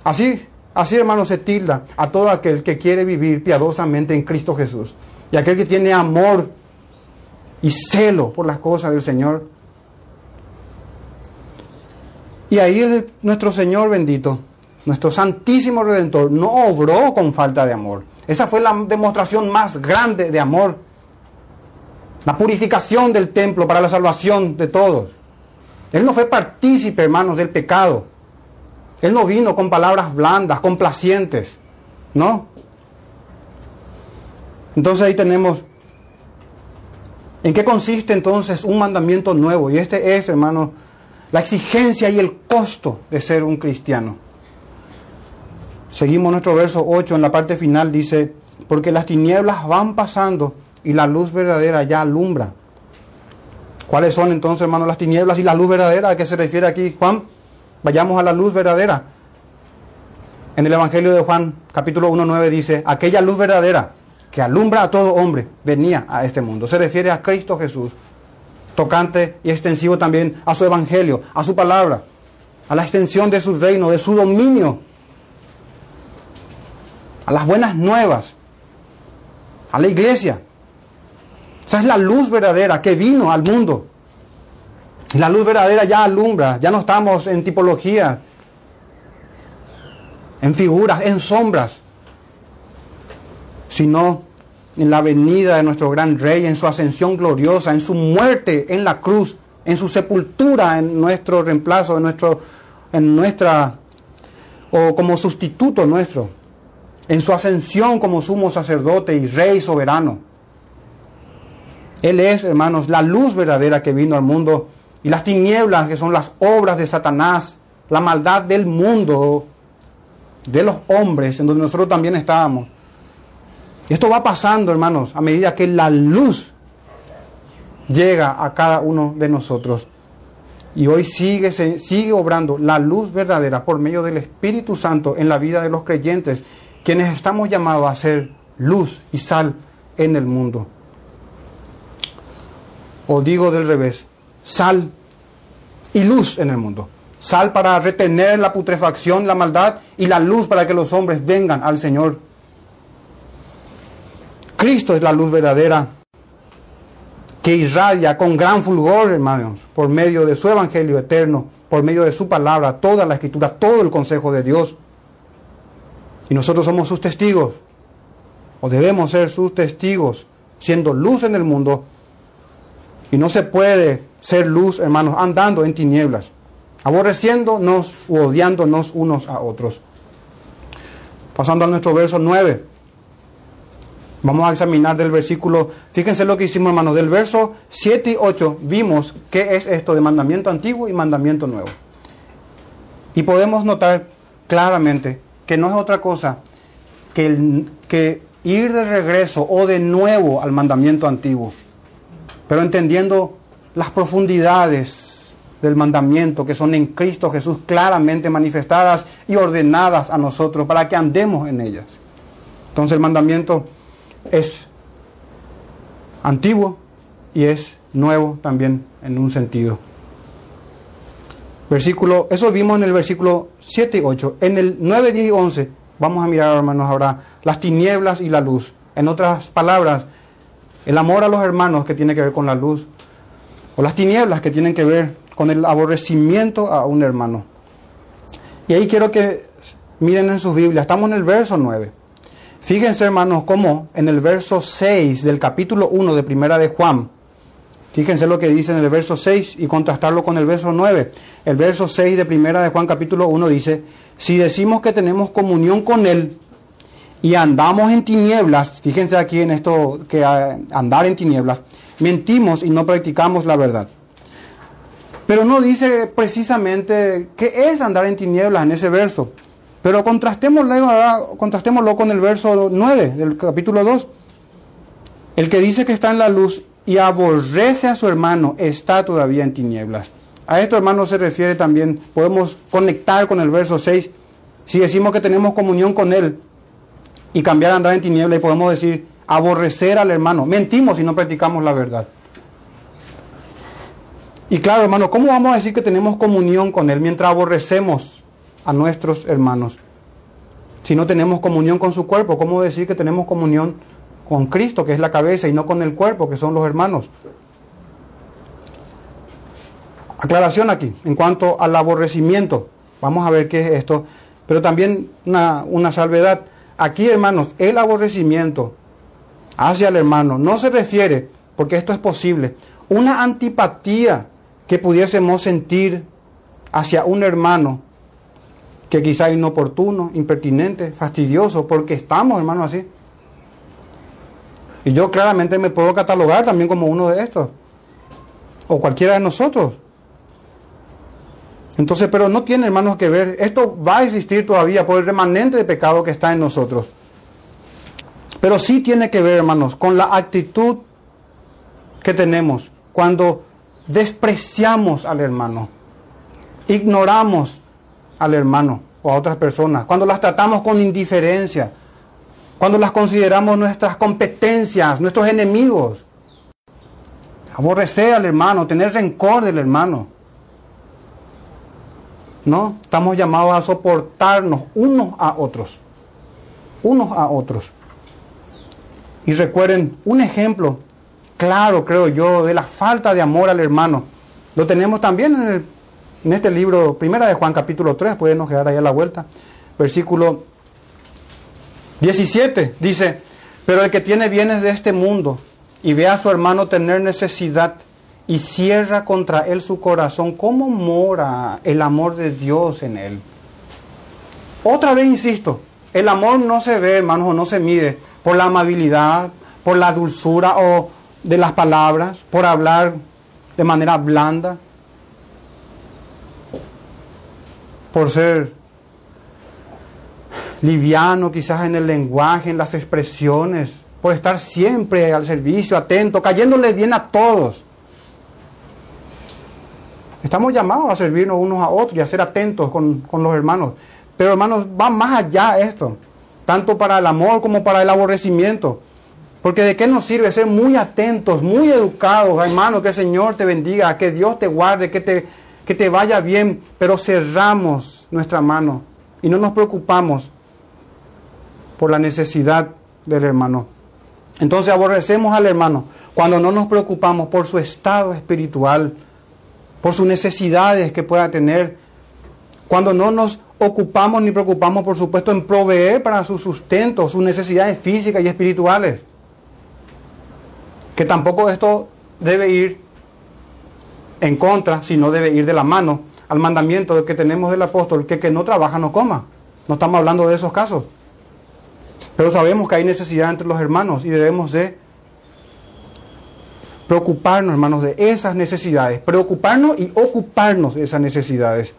Así, así hermano se tilda a todo aquel que quiere vivir piadosamente en Cristo Jesús. Y aquel que tiene amor y celo por las cosas del Señor. Y ahí nuestro Señor bendito nuestro Santísimo Redentor, no obró con falta de amor. Esa fue la demostración más grande de amor. La purificación del templo para la salvación de todos. Él no fue partícipe, hermanos, del pecado. Él no vino con palabras blandas, complacientes. No. Entonces ahí tenemos ¿En qué consiste entonces un mandamiento nuevo? Y este es, hermano, la exigencia y el costo de ser un cristiano. Seguimos nuestro verso 8 en la parte final, dice, porque las tinieblas van pasando y la luz verdadera ya alumbra. ¿Cuáles son entonces, hermanos, las tinieblas y la luz verdadera? ¿A qué se refiere aquí Juan? Vayamos a la luz verdadera. En el Evangelio de Juan, capítulo 1, 9, dice, aquella luz verdadera que alumbra a todo hombre venía a este mundo. Se refiere a Cristo Jesús, tocante y extensivo también a su Evangelio, a su palabra, a la extensión de su reino, de su dominio a las buenas nuevas, a la iglesia. Esa es la luz verdadera que vino al mundo. La luz verdadera ya alumbra, ya no estamos en tipología, en figuras, en sombras, sino en la venida de nuestro gran rey, en su ascensión gloriosa, en su muerte en la cruz en su sepultura, en nuestro reemplazo, en, nuestro, en nuestra, o como sustituto nuestro, en su ascensión como sumo sacerdote y rey soberano. Él es, hermanos, la luz verdadera que vino al mundo y las tinieblas que son las obras de Satanás, la maldad del mundo, de los hombres, en donde nosotros también estábamos. Esto va pasando, hermanos, a medida que la luz llega a cada uno de nosotros. Y hoy sigue, sigue obrando la luz verdadera por medio del Espíritu Santo en la vida de los creyentes, quienes estamos llamados a ser luz y sal en el mundo. O digo del revés, sal y luz en el mundo. Sal para retener la putrefacción, la maldad, y la luz para que los hombres vengan al Señor. Cristo es la luz verdadera que irradia con gran fulgor, hermanos, por medio de su evangelio eterno, por medio de su palabra, toda la escritura, todo el consejo de Dios. Y nosotros somos sus testigos, o debemos ser sus testigos, siendo luz en el mundo. Y no se puede ser luz, hermanos, andando en tinieblas, aborreciéndonos u odiándonos unos a otros. Pasando a nuestro verso 9. Vamos a examinar del versículo, fíjense lo que hicimos hermanos, del verso 7 y 8 vimos qué es esto de mandamiento antiguo y mandamiento nuevo. Y podemos notar claramente que no es otra cosa que, ir de regreso o de nuevo al mandamiento antiguo, pero entendiendo las profundidades del mandamiento que son en Cristo Jesús claramente manifestadas y ordenadas a nosotros para que andemos en ellas. Entonces el mandamiento es antiguo y es nuevo también en un sentido. Versículo, eso vimos en el versículo 7 y 8. En el 9, 10 y 11 vamos a mirar, hermanos, ahora las tinieblas y la luz. En otras palabras, el amor a los hermanos que tiene que ver con la luz, o las tinieblas que tienen que ver con el aborrecimiento a un hermano. Y ahí quiero que miren en sus Biblias, estamos en el verso 9. Fíjense, hermanos, cómo en el verso 6 del capítulo 1 de Primera de Juan, fíjense lo que dice en el verso 6 y contrastarlo con el verso 9. El verso 6 de Primera de Juan capítulo 1 dice, si decimos que tenemos comunión con Él y andamos en tinieblas, fíjense aquí en esto que andar en tinieblas, mentimos y no practicamos la verdad. Pero no dice precisamente qué es andar en tinieblas en ese verso. Pero contrastémoslo, contrastémoslo con el verso 9 del capítulo 2. El que dice que está en la luz y aborrece a su hermano está todavía en tinieblas. A esto, hermano, se refiere también, podemos conectar con el verso 6. Si decimos que tenemos comunión con Él y cambiar a andar en tinieblas y podemos decir aborrecer al hermano, mentimos si no practicamos la verdad. Y claro, hermano, ¿cómo vamos a decir que tenemos comunión con Él mientras aborrecemos a nuestros hermanos. Si no tenemos comunión con su cuerpo, ¿cómo decir que tenemos comunión con Cristo, que es la cabeza, y no con el cuerpo, que son los hermanos? Aclaración aquí, en cuanto al aborrecimiento. Vamos a ver qué es esto. Pero también una, una salvedad. Aquí, hermanos, el aborrecimiento hacia el hermano no se refiere, porque esto es posible, una antipatía que pudiésemos sentir hacia un hermano que quizá inoportuno, impertinente, fastidioso, porque estamos, hermano, así. Y yo claramente me puedo catalogar también como uno de estos, o cualquiera de nosotros. Entonces, pero no tiene, hermanos, que ver, esto va a existir todavía por el remanente de pecado que está en nosotros. Pero sí tiene que ver, hermanos, con la actitud que tenemos cuando despreciamos al hermano, ignoramos al hermano o a otras personas, cuando las tratamos con indiferencia, cuando las consideramos nuestras competencias, nuestros enemigos. Aborrecer al hermano, tener rencor del hermano. No, estamos llamados a soportarnos unos a otros. Unos a otros. Y recuerden, un ejemplo claro, creo yo, de la falta de amor al hermano. Lo tenemos también en este libro, primera de Juan capítulo 3, pueden quedar ahí a la vuelta, versículo 17, dice, pero el que tiene bienes de este mundo y ve a su hermano tener necesidad y cierra contra él su corazón, ¿cómo mora el amor de Dios en él? Otra vez insisto, el amor no se ve, hermanos, o no se mide por la amabilidad, por la dulzura o de las palabras, por hablar de manera blanda, por ser liviano quizás en el lenguaje, en las expresiones, por estar siempre al servicio, atento, cayéndole bien a todos. Estamos llamados a servirnos unos a otros y a ser atentos con, los hermanos. Pero hermanos, va más allá esto, tanto para el amor como para el aborrecimiento. Porque de qué nos sirve ser muy atentos, muy educados, hermanos, que el Señor te bendiga, que Dios te guarde, que te, que te vaya bien, pero cerramos nuestra mano y no nos preocupamos por la necesidad del hermano. Entonces aborrecemos al hermano cuando no nos preocupamos por su estado espiritual, por sus necesidades que pueda tener, cuando no nos ocupamos ni preocupamos, por supuesto, en proveer para su sustento, sus necesidades físicas y espirituales. Que tampoco esto debe ir en contra, sino debe ir de la mano al mandamiento que tenemos del apóstol, que que no trabaja no coma. No estamos hablando de esos casos. Pero sabemos que hay necesidad entre los hermanos y debemos de preocuparnos, hermanos, de esas necesidades, preocuparnos y ocuparnos de esas necesidades.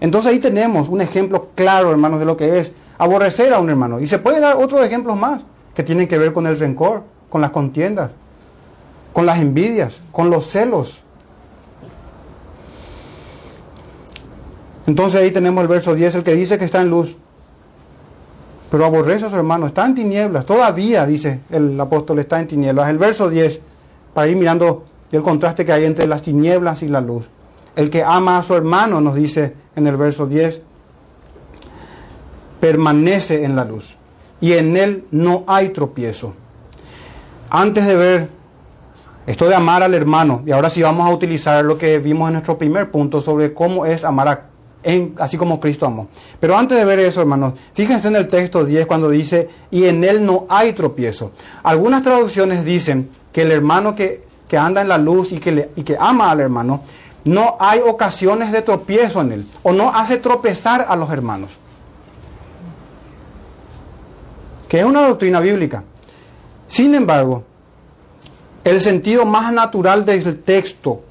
Entonces ahí tenemos un ejemplo claro, hermanos, de lo que es aborrecer a un hermano. Y se puede dar otros ejemplos más que tienen que ver con el rencor, con las contiendas, con las envidias, con los celos. Entonces ahí tenemos el verso 10, el que dice que está en luz, pero aborrece a su hermano, está en tinieblas, todavía dice el apóstol está en tinieblas. El verso 10, para ir mirando el contraste que hay entre las tinieblas y la luz. El que ama a su hermano, nos dice en el verso 10, permanece en la luz y en él no hay tropiezo. Antes de ver esto de amar al hermano, y ahora sí vamos a utilizar lo que vimos en nuestro primer punto sobre cómo es amar a, así como Cristo amó. Pero antes de ver eso, hermanos, fíjense en el texto 10 cuando dice, y en él no hay tropiezo. Algunas traducciones dicen que el hermano que, anda en la luz y que, le, y que ama al hermano, no hay ocasiones de tropiezo en él, o no hace tropezar a los hermanos. Que es una doctrina bíblica. Sin embargo, el sentido más natural del texto,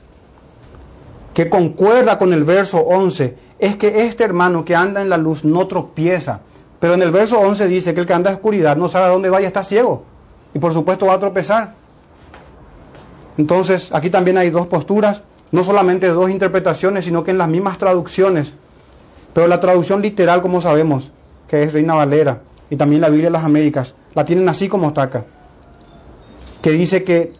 que concuerda con el verso 11, es que este hermano que anda en la luz no tropieza. Pero en el verso 11 dice que el que anda en oscuridad no sabe a dónde vaya, está ciego. Y por supuesto va a tropezar. Entonces, aquí también hay dos posturas, no solamente dos interpretaciones, sino que en las mismas traducciones. Pero la traducción literal, como sabemos, que es Reina Valera, y también la Biblia de las Américas, la tienen así como está acá. Que dice que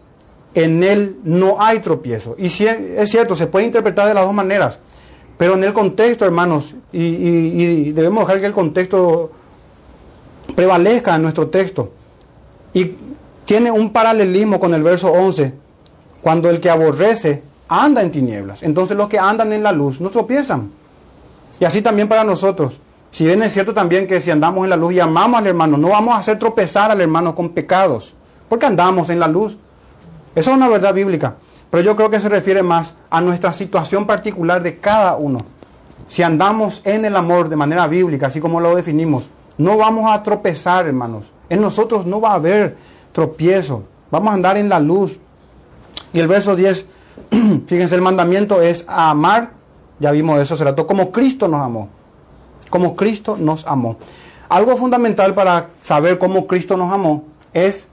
en él no hay tropiezo. Y si es cierto, se puede interpretar de las dos maneras. Pero en el contexto, hermanos, y, debemos dejar que el contexto prevalezca en nuestro texto. Y tiene un paralelismo con el verso 11 cuando el que aborrece anda en tinieblas. Entonces los que andan en la luz no tropiezan. Y así también para nosotros. Si bien es cierto también que si andamos en la luz y amamos al hermano, no vamos a hacer tropezar al hermano con pecados, porque andamos en la luz. Esa es una verdad bíblica. Pero yo creo que se refiere más a nuestra situación particular de cada uno. Si andamos en el amor de manera bíblica, así como lo definimos, no vamos a tropezar, hermanos. En nosotros no va a haber tropiezo. Vamos a andar en la luz. Y el verso 10, fíjense, el mandamiento es amar, ya vimos eso, se trató como Cristo nos amó. Como Cristo nos amó. Algo fundamental para saber cómo Cristo nos amó es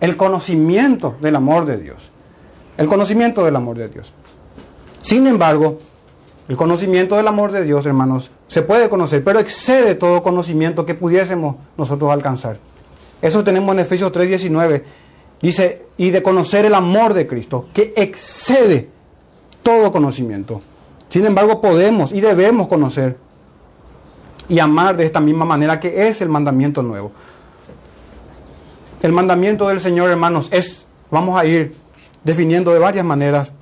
el conocimiento del amor de Dios. El conocimiento del amor de Dios. Sin embargo, el conocimiento del amor de Dios, hermanos, se puede conocer, pero excede todo conocimiento que pudiésemos nosotros alcanzar. Eso tenemos en Efesios 3:19 Dice, y de conocer el amor de Cristo, que excede todo conocimiento. Sin embargo, podemos y debemos conocer y amar de esta misma manera que es el mandamiento nuevo. El mandamiento del Señor, hermanos, es, vamos a ir definiendo de varias maneras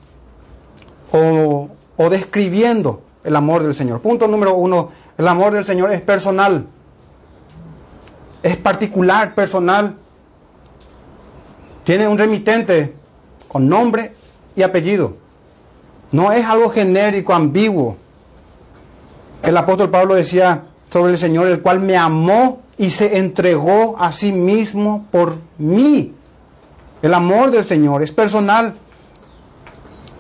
o, describiendo el amor del Señor. Punto número uno, el amor del Señor es personal, es particular, personal tiene un remitente con nombre y apellido. No es algo genérico, ambiguo. El apóstol Pablo decía sobre el Señor, el cual me amó y se entregó a sí mismo por mí. El amor del Señor es personal.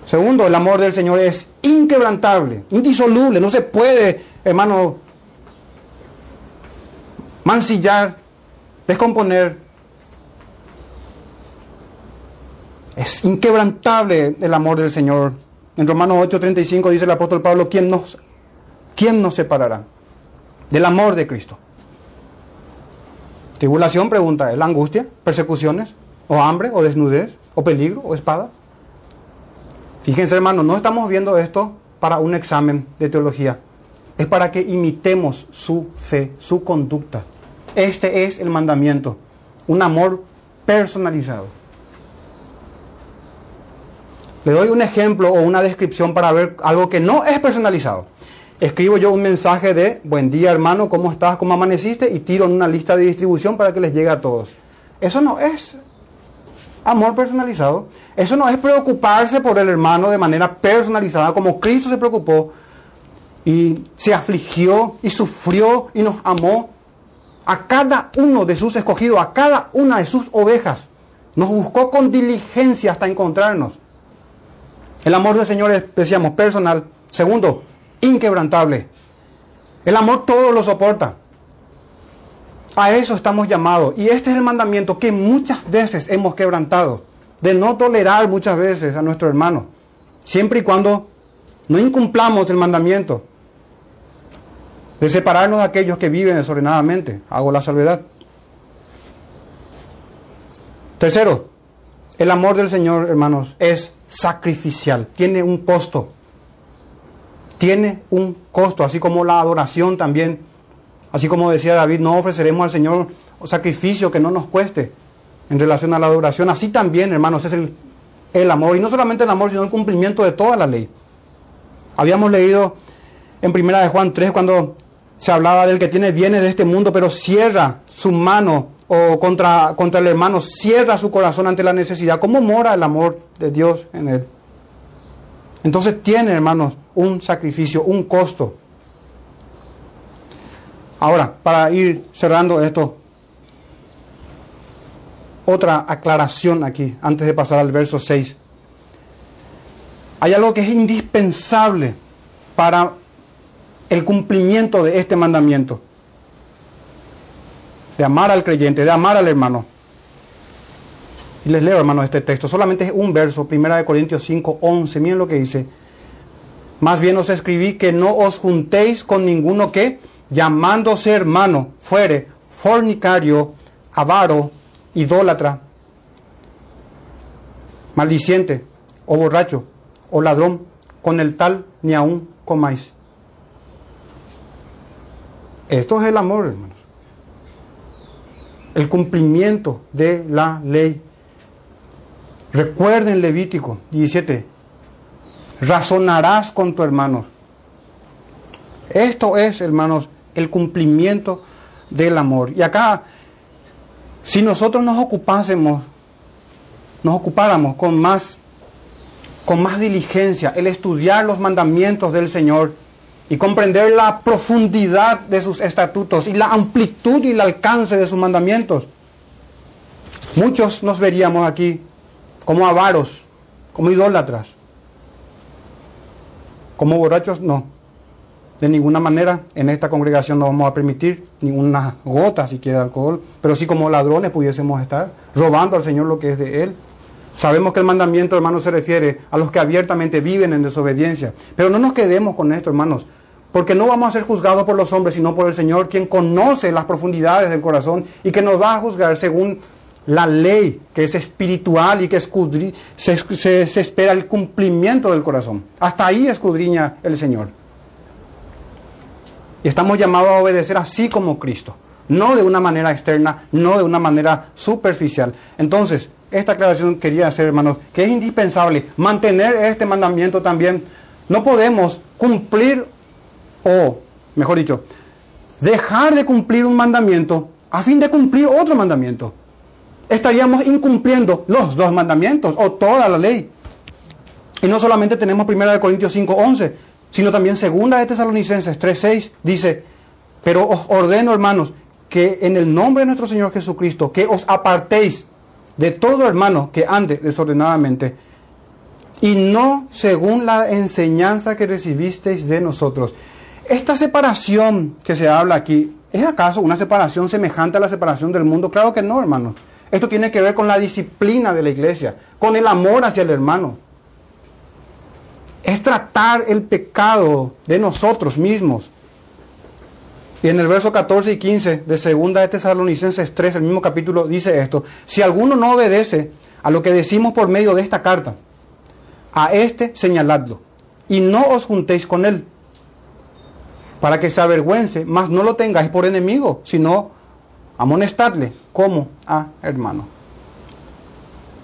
Segundo, el amor del Señor es inquebrantable, indisoluble. No se puede, hermano, mancillar, descomponer. Es inquebrantable el amor del Señor. En Romanos 8:35 dice el apóstol Pablo, ¿quién nos, ¿quién nos separará del amor de Cristo? Tribulación, pregunta, ¿es la angustia, persecuciones, o hambre, o desnudez, o peligro, o espada? Fíjense hermanos, no estamos viendo esto para un examen de teología, es para que imitemos su fe, su conducta. Este es el mandamiento, un amor personalizado. Le doy un ejemplo o una descripción para ver algo que no es personalizado. Escribo yo un mensaje de buen día hermano, ¿cómo estás? ¿Cómo amaneciste? Y tiro en una lista de distribución para que les llegue a todos. Eso no es amor personalizado. Eso no es preocuparse por el hermano de manera personalizada, como Cristo se preocupó y se afligió y sufrió y nos amó a cada uno de sus escogidos, a cada una de sus ovejas. Nos buscó con diligencia hasta encontrarnos. El amor del Señor es, decíamos, personal. Segundo, inquebrantable. El amor todo lo soporta. A eso estamos llamados. Y este es el mandamiento que muchas veces hemos quebrantado. De no tolerar muchas veces a nuestro hermano. Siempre y cuando no incumplamos el mandamiento. De separarnos de aquellos que viven desordenadamente. Hago la salvedad. Tercero, el amor del Señor, hermanos, es sacrificial. Tiene un costo. Tiene un costo, así como la adoración también Así como decía David, no ofreceremos al Señor sacrificio que no nos cueste en relación a la adoración. Así también, hermanos, es el, amor. Y no solamente el amor, sino el cumplimiento de toda la ley. Habíamos leído en primera de Juan 3 cuando se hablaba del que tiene bienes de este mundo, pero cierra su mano o contra, contra el hermano, cierra su corazón ante la necesidad. ¿Cómo mora el amor de Dios en él? Entonces tiene, hermanos, un sacrificio, un costo. Ahora, para ir cerrando esto, otra aclaración aquí, antes de pasar al verso 6. Hay algo que es indispensable para el cumplimiento de este mandamiento. De amar al creyente, de amar al hermano. Y les leo, hermanos, este texto. Solamente es un verso, 1 Corintios 5, 11. Miren lo que dice. Más bien os escribí que no os juntéis con ninguno que llamándose hermano, fuere fornicario, avaro, idólatra, maldiciente, o borracho, o ladrón, con el tal ni aún comáis. Esto es el amor, hermanos. El cumplimiento de la ley. Recuerden Levítico 17. Razonarás con tu hermano. Esto es, hermanos, el cumplimiento del amor. Y acá, si nosotros nos ocupásemos, nos ocupáramos con más, con más diligencia el estudiar los mandamientos del Señor y comprender la profundidad de sus estatutos y la amplitud y el alcance de sus mandamientos, muchos nos veríamos aquí como avaros, como idólatras, como borrachos, no. De ninguna manera en esta congregación no vamos a permitir ninguna gota siquiera de alcohol, pero sí como ladrones pudiésemos estar, robando al Señor lo que es de Él. Sabemos que el mandamiento, hermanos, se refiere a los que abiertamente viven en desobediencia. Pero no nos quedemos con esto, hermanos, porque no vamos a ser juzgados por los hombres, sino por el Señor, quien conoce las profundidades del corazón y que nos va a juzgar según la ley, que es espiritual y que se, se espera el cumplimiento del corazón. Hasta ahí escudriña el Señor. Y estamos llamados a obedecer así como Cristo, no de una manera externa, no de una manera superficial. Entonces, esta aclaración quería hacer, hermanos, que es indispensable mantener este mandamiento también. No podemos cumplir, o mejor dicho, dejar de cumplir un mandamiento a fin de cumplir otro mandamiento. Estaríamos incumpliendo los dos mandamientos o toda la ley. Y no solamente tenemos 1 Corintios 5, 11, sino también 2 de Tesalonicenses 3, 6, dice, pero os ordeno, hermanos, que en el nombre de nuestro Señor Jesucristo, que os apartéis de todo hermano que ande desordenadamente, y no según la enseñanza que recibisteis de nosotros. Esta separación que se habla aquí, ¿es acaso una separación semejante a la separación del mundo? Claro que no, hermano. Esto tiene que ver con la disciplina de la iglesia, con el amor hacia el hermano. Es tratar el pecado de nosotros mismos. Y en el verso 14 y 15 de segunda de Tesalonicenses 3, el mismo capítulo, dice esto. Si alguno no obedece a lo que decimos por medio de esta carta, a este señaladlo y no os juntéis con él para que se avergüence, mas no lo tengáis por enemigo, sino amonestadle como a hermano.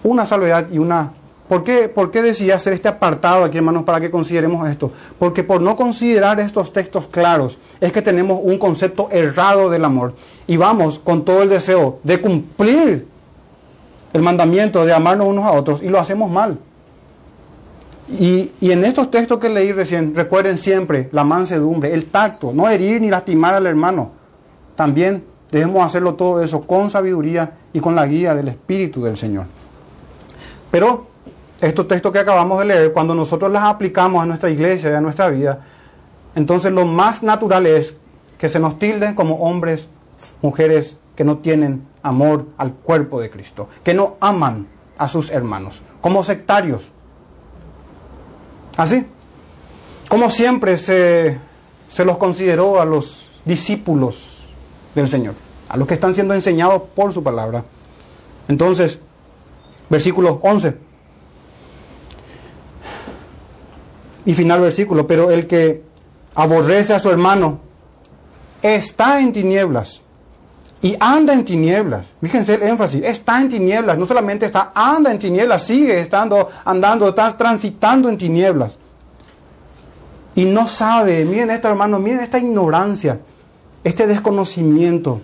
Una salvedad y una... ¿Por qué, ¿Por qué decía hacer este apartado aquí, hermanos, para que consideremos esto? Porque por no considerar estos textos claros, es que tenemos un concepto errado del amor. Y vamos con todo el deseo de cumplir el mandamiento de amarnos unos a otros y lo hacemos mal. Y, en estos textos que leí recién, recuerden siempre la mansedumbre, el tacto, no herir ni lastimar al hermano. También debemos hacerlo todo eso con sabiduría y con la guía del Espíritu del Señor. Pero estos textos que acabamos de leer, cuando nosotros las aplicamos a nuestra iglesia y a nuestra vida, entonces lo más natural es que se nos tilden como hombres, mujeres que no tienen amor al cuerpo de Cristo, que no aman a sus hermanos, como sectarios Así. Como siempre se, los consideró a los discípulos del Señor, a los que están siendo enseñados por su palabra. Entonces, versículo 11. Y final versículo, pero el que aborrece a su hermano está en tinieblas y anda en tinieblas. Fíjense el énfasis, está en tinieblas, no solamente está, anda en tinieblas, sigue estando, andando, está transitando en tinieblas. Y no sabe, miren esto hermano, miren esta ignorancia, este desconocimiento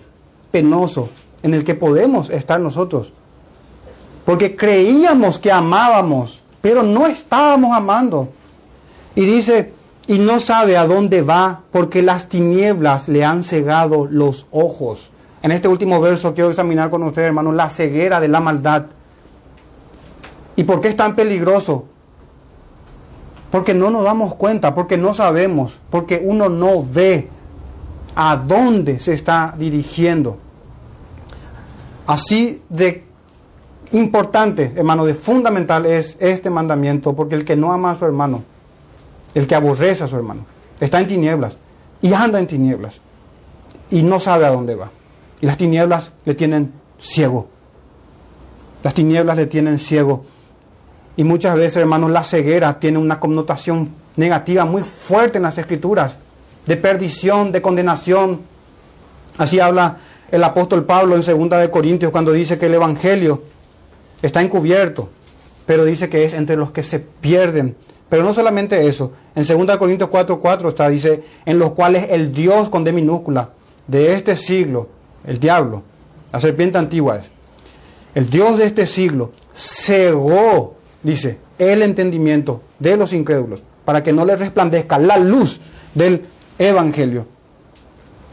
penoso en el que podemos estar nosotros. Porque creíamos que amábamos, pero no estábamos amando. Y dice, y no sabe a dónde va porque las tinieblas le han cegado los ojos. En este último verso quiero examinar con ustedes, hermanos, la ceguera de la maldad. ¿Y por qué es tan peligroso? Porque no nos damos cuenta, porque no sabemos, porque uno no ve a dónde se está dirigiendo. Así de importante, hermano, de fundamental es este mandamiento, porque el que no ama a su hermano, el que aborrece a su hermano, está en tinieblas y anda en tinieblas y no sabe a dónde va. Y las tinieblas le tienen ciego. Las tinieblas le tienen ciego. Y muchas veces, hermanos, la ceguera tiene una connotación negativa muy fuerte en las escrituras, de perdición, de condenación. Así habla el apóstol Pablo en 2 de Corintios cuando dice que el evangelio está encubierto, pero dice que es entre los que se pierden. Pero no solamente eso, en 2 Corintios 4:4 4 está dice, en los cuales el Dios con D minúscula de este siglo el diablo, la serpiente antigua es. El Dios de este siglo cegó, dice, el entendimiento de los incrédulos para que no les resplandezca la luz del Evangelio.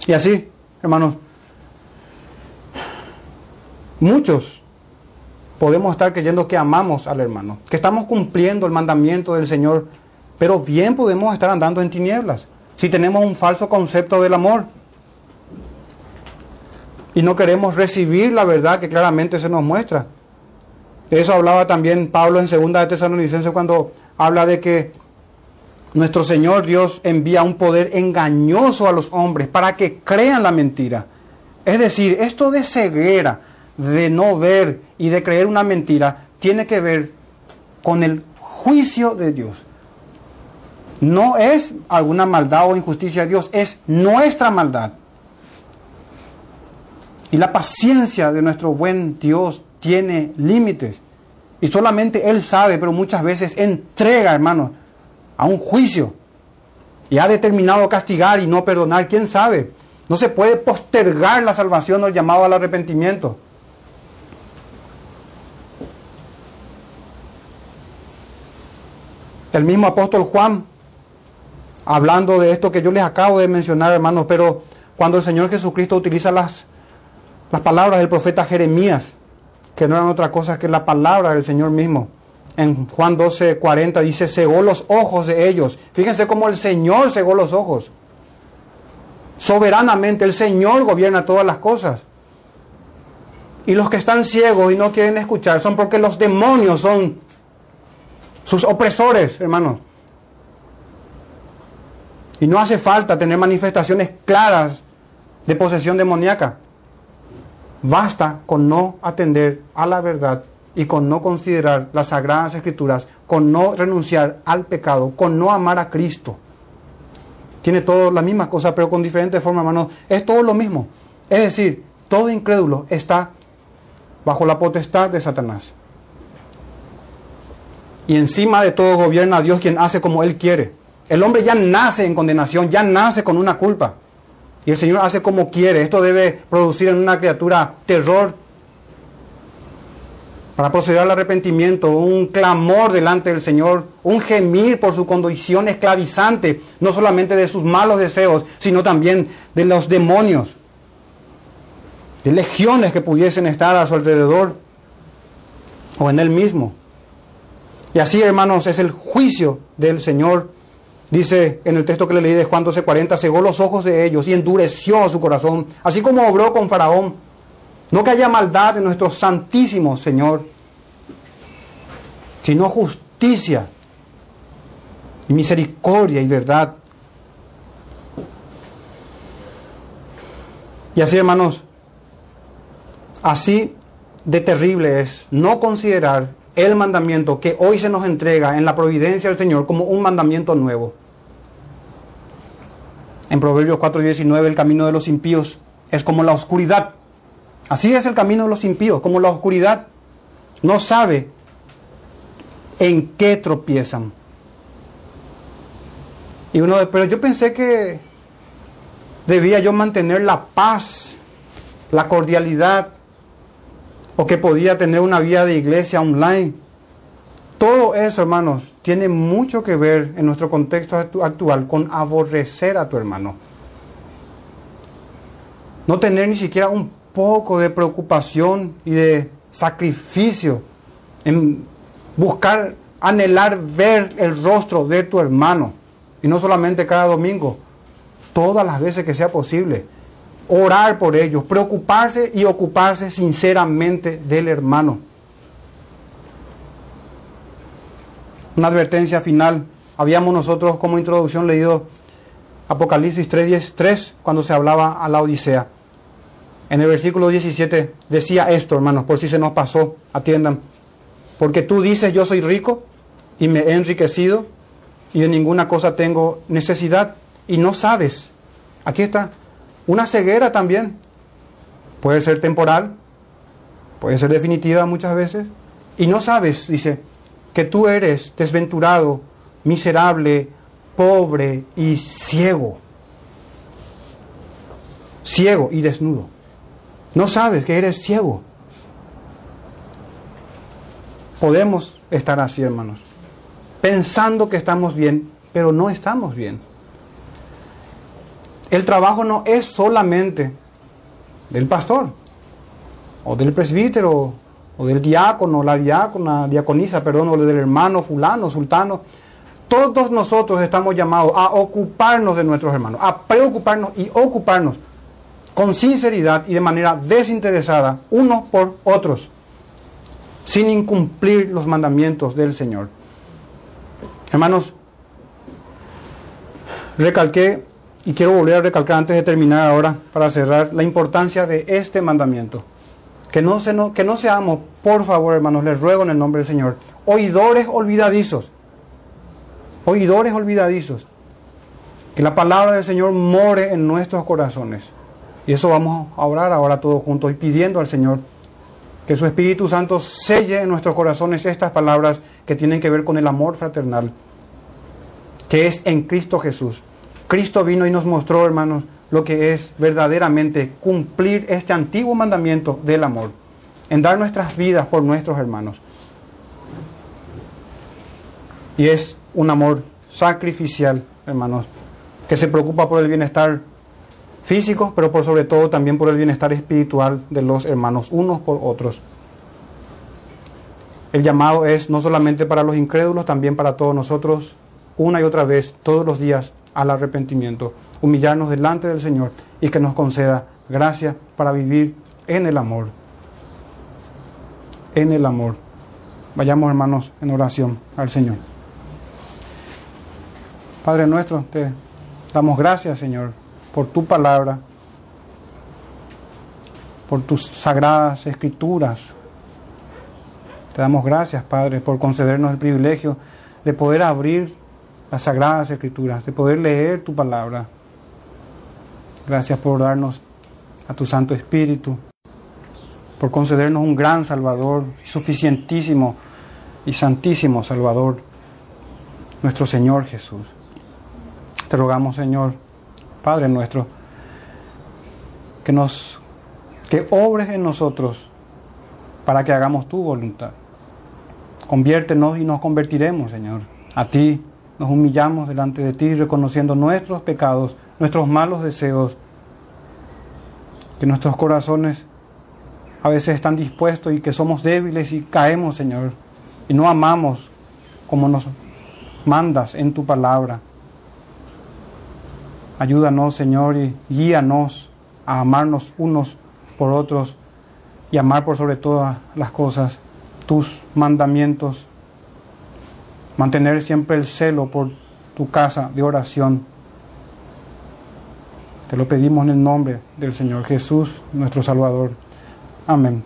Y así, hermanos, muchos podemos estar creyendo que amamos al hermano, que estamos cumpliendo el mandamiento del Señor, pero bien podemos estar andando en tinieblas si tenemos un falso concepto del amor y no queremos recibir la verdad que claramente se nos muestra. eso hablaba también Pablo en segunda de Tesalonicenses cuando habla de que nuestro Señor Dios envía un poder engañoso a los hombres para que crean la mentira. Es decir, esto de ceguera, de no ver y de creer una mentira, tiene que ver con el juicio de Dios. No es alguna maldad o injusticia de Dios, es nuestra maldad. Y la paciencia de nuestro buen Dios tiene límites. Y solamente Él sabe, pero muchas veces entrega, hermanos, a un juicio. Y ha determinado castigar y no perdonar. ¿Quién sabe? No se puede postergar la salvación o el llamado al arrepentimiento. El mismo apóstol Juan, hablando de esto que yo les acabo de mencionar, hermanos, pero cuando el Señor Jesucristo utiliza las, las palabras del profeta Jeremías, que no eran otra cosa que la palabra del Señor mismo. En Juan 12, 40 dice, cegó los ojos de ellos. Fíjense cómo el Señor cegó los ojos. Soberanamente el Señor gobierna todas las cosas. Y los que están ciegos y no quieren escuchar son porque los demonios son sus opresores, hermanos. Y no hace falta tener manifestaciones claras de posesión demoníaca. Basta con no atender a la verdad y con no considerar las sagradas escrituras, con no renunciar al pecado, con no amar a Cristo. Tiene todo la misma cosa, pero con diferentes formas, hermanos. Es todo lo mismo. Es decir, todo incrédulo está bajo la potestad de Satanás. Y encima de todo gobierna Dios quien hace como Él quiere. El hombre ya nace en condenación, ya nace con una culpa. Y el Señor hace como quiere. Esto debe producir en una criatura terror para proceder al arrepentimiento, un clamor delante del Señor, un gemir por su condición esclavizante, no solamente de sus malos deseos, sino también de los demonios, de legiones que pudiesen estar a su alrededor o en él mismo. Y así, hermanos, es el juicio del Señor Dice en el texto que le leí de Juan 12:40, cegó los ojos de ellos y endureció su corazón, así como obró con Faraón. No que haya maldad en nuestro santísimo Señor, sino justicia misericordia y verdad. Y así, hermanos, así de terrible es no considerar el mandamiento que hoy se nos entrega en la providencia del Señor como un mandamiento nuevo. En Proverbios 4:19 el camino de los impíos es como la oscuridad. Así es el camino de los impíos, como la oscuridad. No sabe en qué tropiezan. Y uno, pero yo pensé que debía yo mantener la paz, la cordialidad, o que podía tener una vida de iglesia online. Todo eso, hermanos, tiene mucho que ver en nuestro contexto actual con aborrecer a tu hermano. No tener ni siquiera un poco de preocupación y de sacrificio en buscar, anhelar ver el rostro de tu hermano. Y no solamente cada domingo, todas las veces que sea posible. Orar por ellos, preocuparse y ocuparse sinceramente del hermano. una advertencia final. Habíamos nosotros como introducción leído Apocalipsis 3.10.3 cuando se hablaba a la Odisea. En el versículo 17 decía esto, hermanos, por si se nos pasó, atiendan. Porque tú dices, yo soy rico y me he enriquecido y de ninguna cosa tengo necesidad y no sabes. Aquí está. Una ceguera también. Puede ser temporal, puede ser definitiva muchas veces. Y no sabes, dice, que tú eres desventurado, miserable, pobre y ciego. Ciego y desnudo. No sabes que eres ciego. Podemos estar así, hermanos, pensando que estamos bien, pero no estamos bien. El trabajo no es solamente del pastor o del presbítero o del diácono, la diácona, diaconisa, perdón, o del hermano fulano, sultano. Todos nosotros estamos llamados a ocuparnos de nuestros hermanos, a preocuparnos y ocuparnos con sinceridad y de manera desinteresada unos por otros, sin incumplir los mandamientos del Señor. Hermanos, recalqué y quiero volver a recalcar antes de terminar ahora, para cerrar, la importancia de este mandamiento. Que no, no, que no seamos, por favor, hermanos, les ruego en el nombre del Señor, oidores olvidadizos. Oidores olvidadizos. Que la palabra del Señor more en nuestros corazones. Y eso vamos a orar ahora todos juntos y pidiendo al Señor que su Espíritu Santo selle en nuestros corazones estas palabras que tienen que ver con el amor fraternal, que es en Cristo Jesús. Cristo vino y nos mostró, hermanos, lo que es verdaderamente cumplir este antiguo mandamiento del amor, en dar nuestras vidas por nuestros hermanos. Y es un amor sacrificial, hermanos, que se preocupa por el bienestar físico, pero por sobre todo también por el bienestar espiritual de los hermanos, unos por otros. El llamado es no solamente para los incrédulos, también para todos nosotros, una y otra vez, todos los días, al arrepentimiento, humillarnos delante del Señor y que nos conceda gracia para vivir en el amor. En el amor. Vayamos hermanos en oración al Señor. Padre nuestro, te damos gracias Señor por tu palabra, por tus sagradas escrituras. Te damos gracias Padre por concedernos el privilegio de poder abrir las sagradas escrituras, de poder leer tu palabra. Gracias por darnos a tu Santo Espíritu, por concedernos un gran Salvador, suficientísimo y santísimo Salvador, nuestro Señor Jesús. Te rogamos, Señor, Padre nuestro, que nos que obres en nosotros para que hagamos tu voluntad. Conviértenos y nos convertiremos, Señor. A ti nos humillamos delante de ti, reconociendo nuestros pecados, nuestros malos deseos, que nuestros corazones a veces están dispuestos y que somos débiles y caemos, Señor, y no amamos como nos mandas en tu palabra. Ayúdanos, Señor, y guíanos a amarnos unos por otros y amar por sobre todas las cosas tus mandamientos. Mantener siempre el celo por tu casa de oración te lo pedimos en el nombre del Señor Jesús, nuestro Salvador. Amén.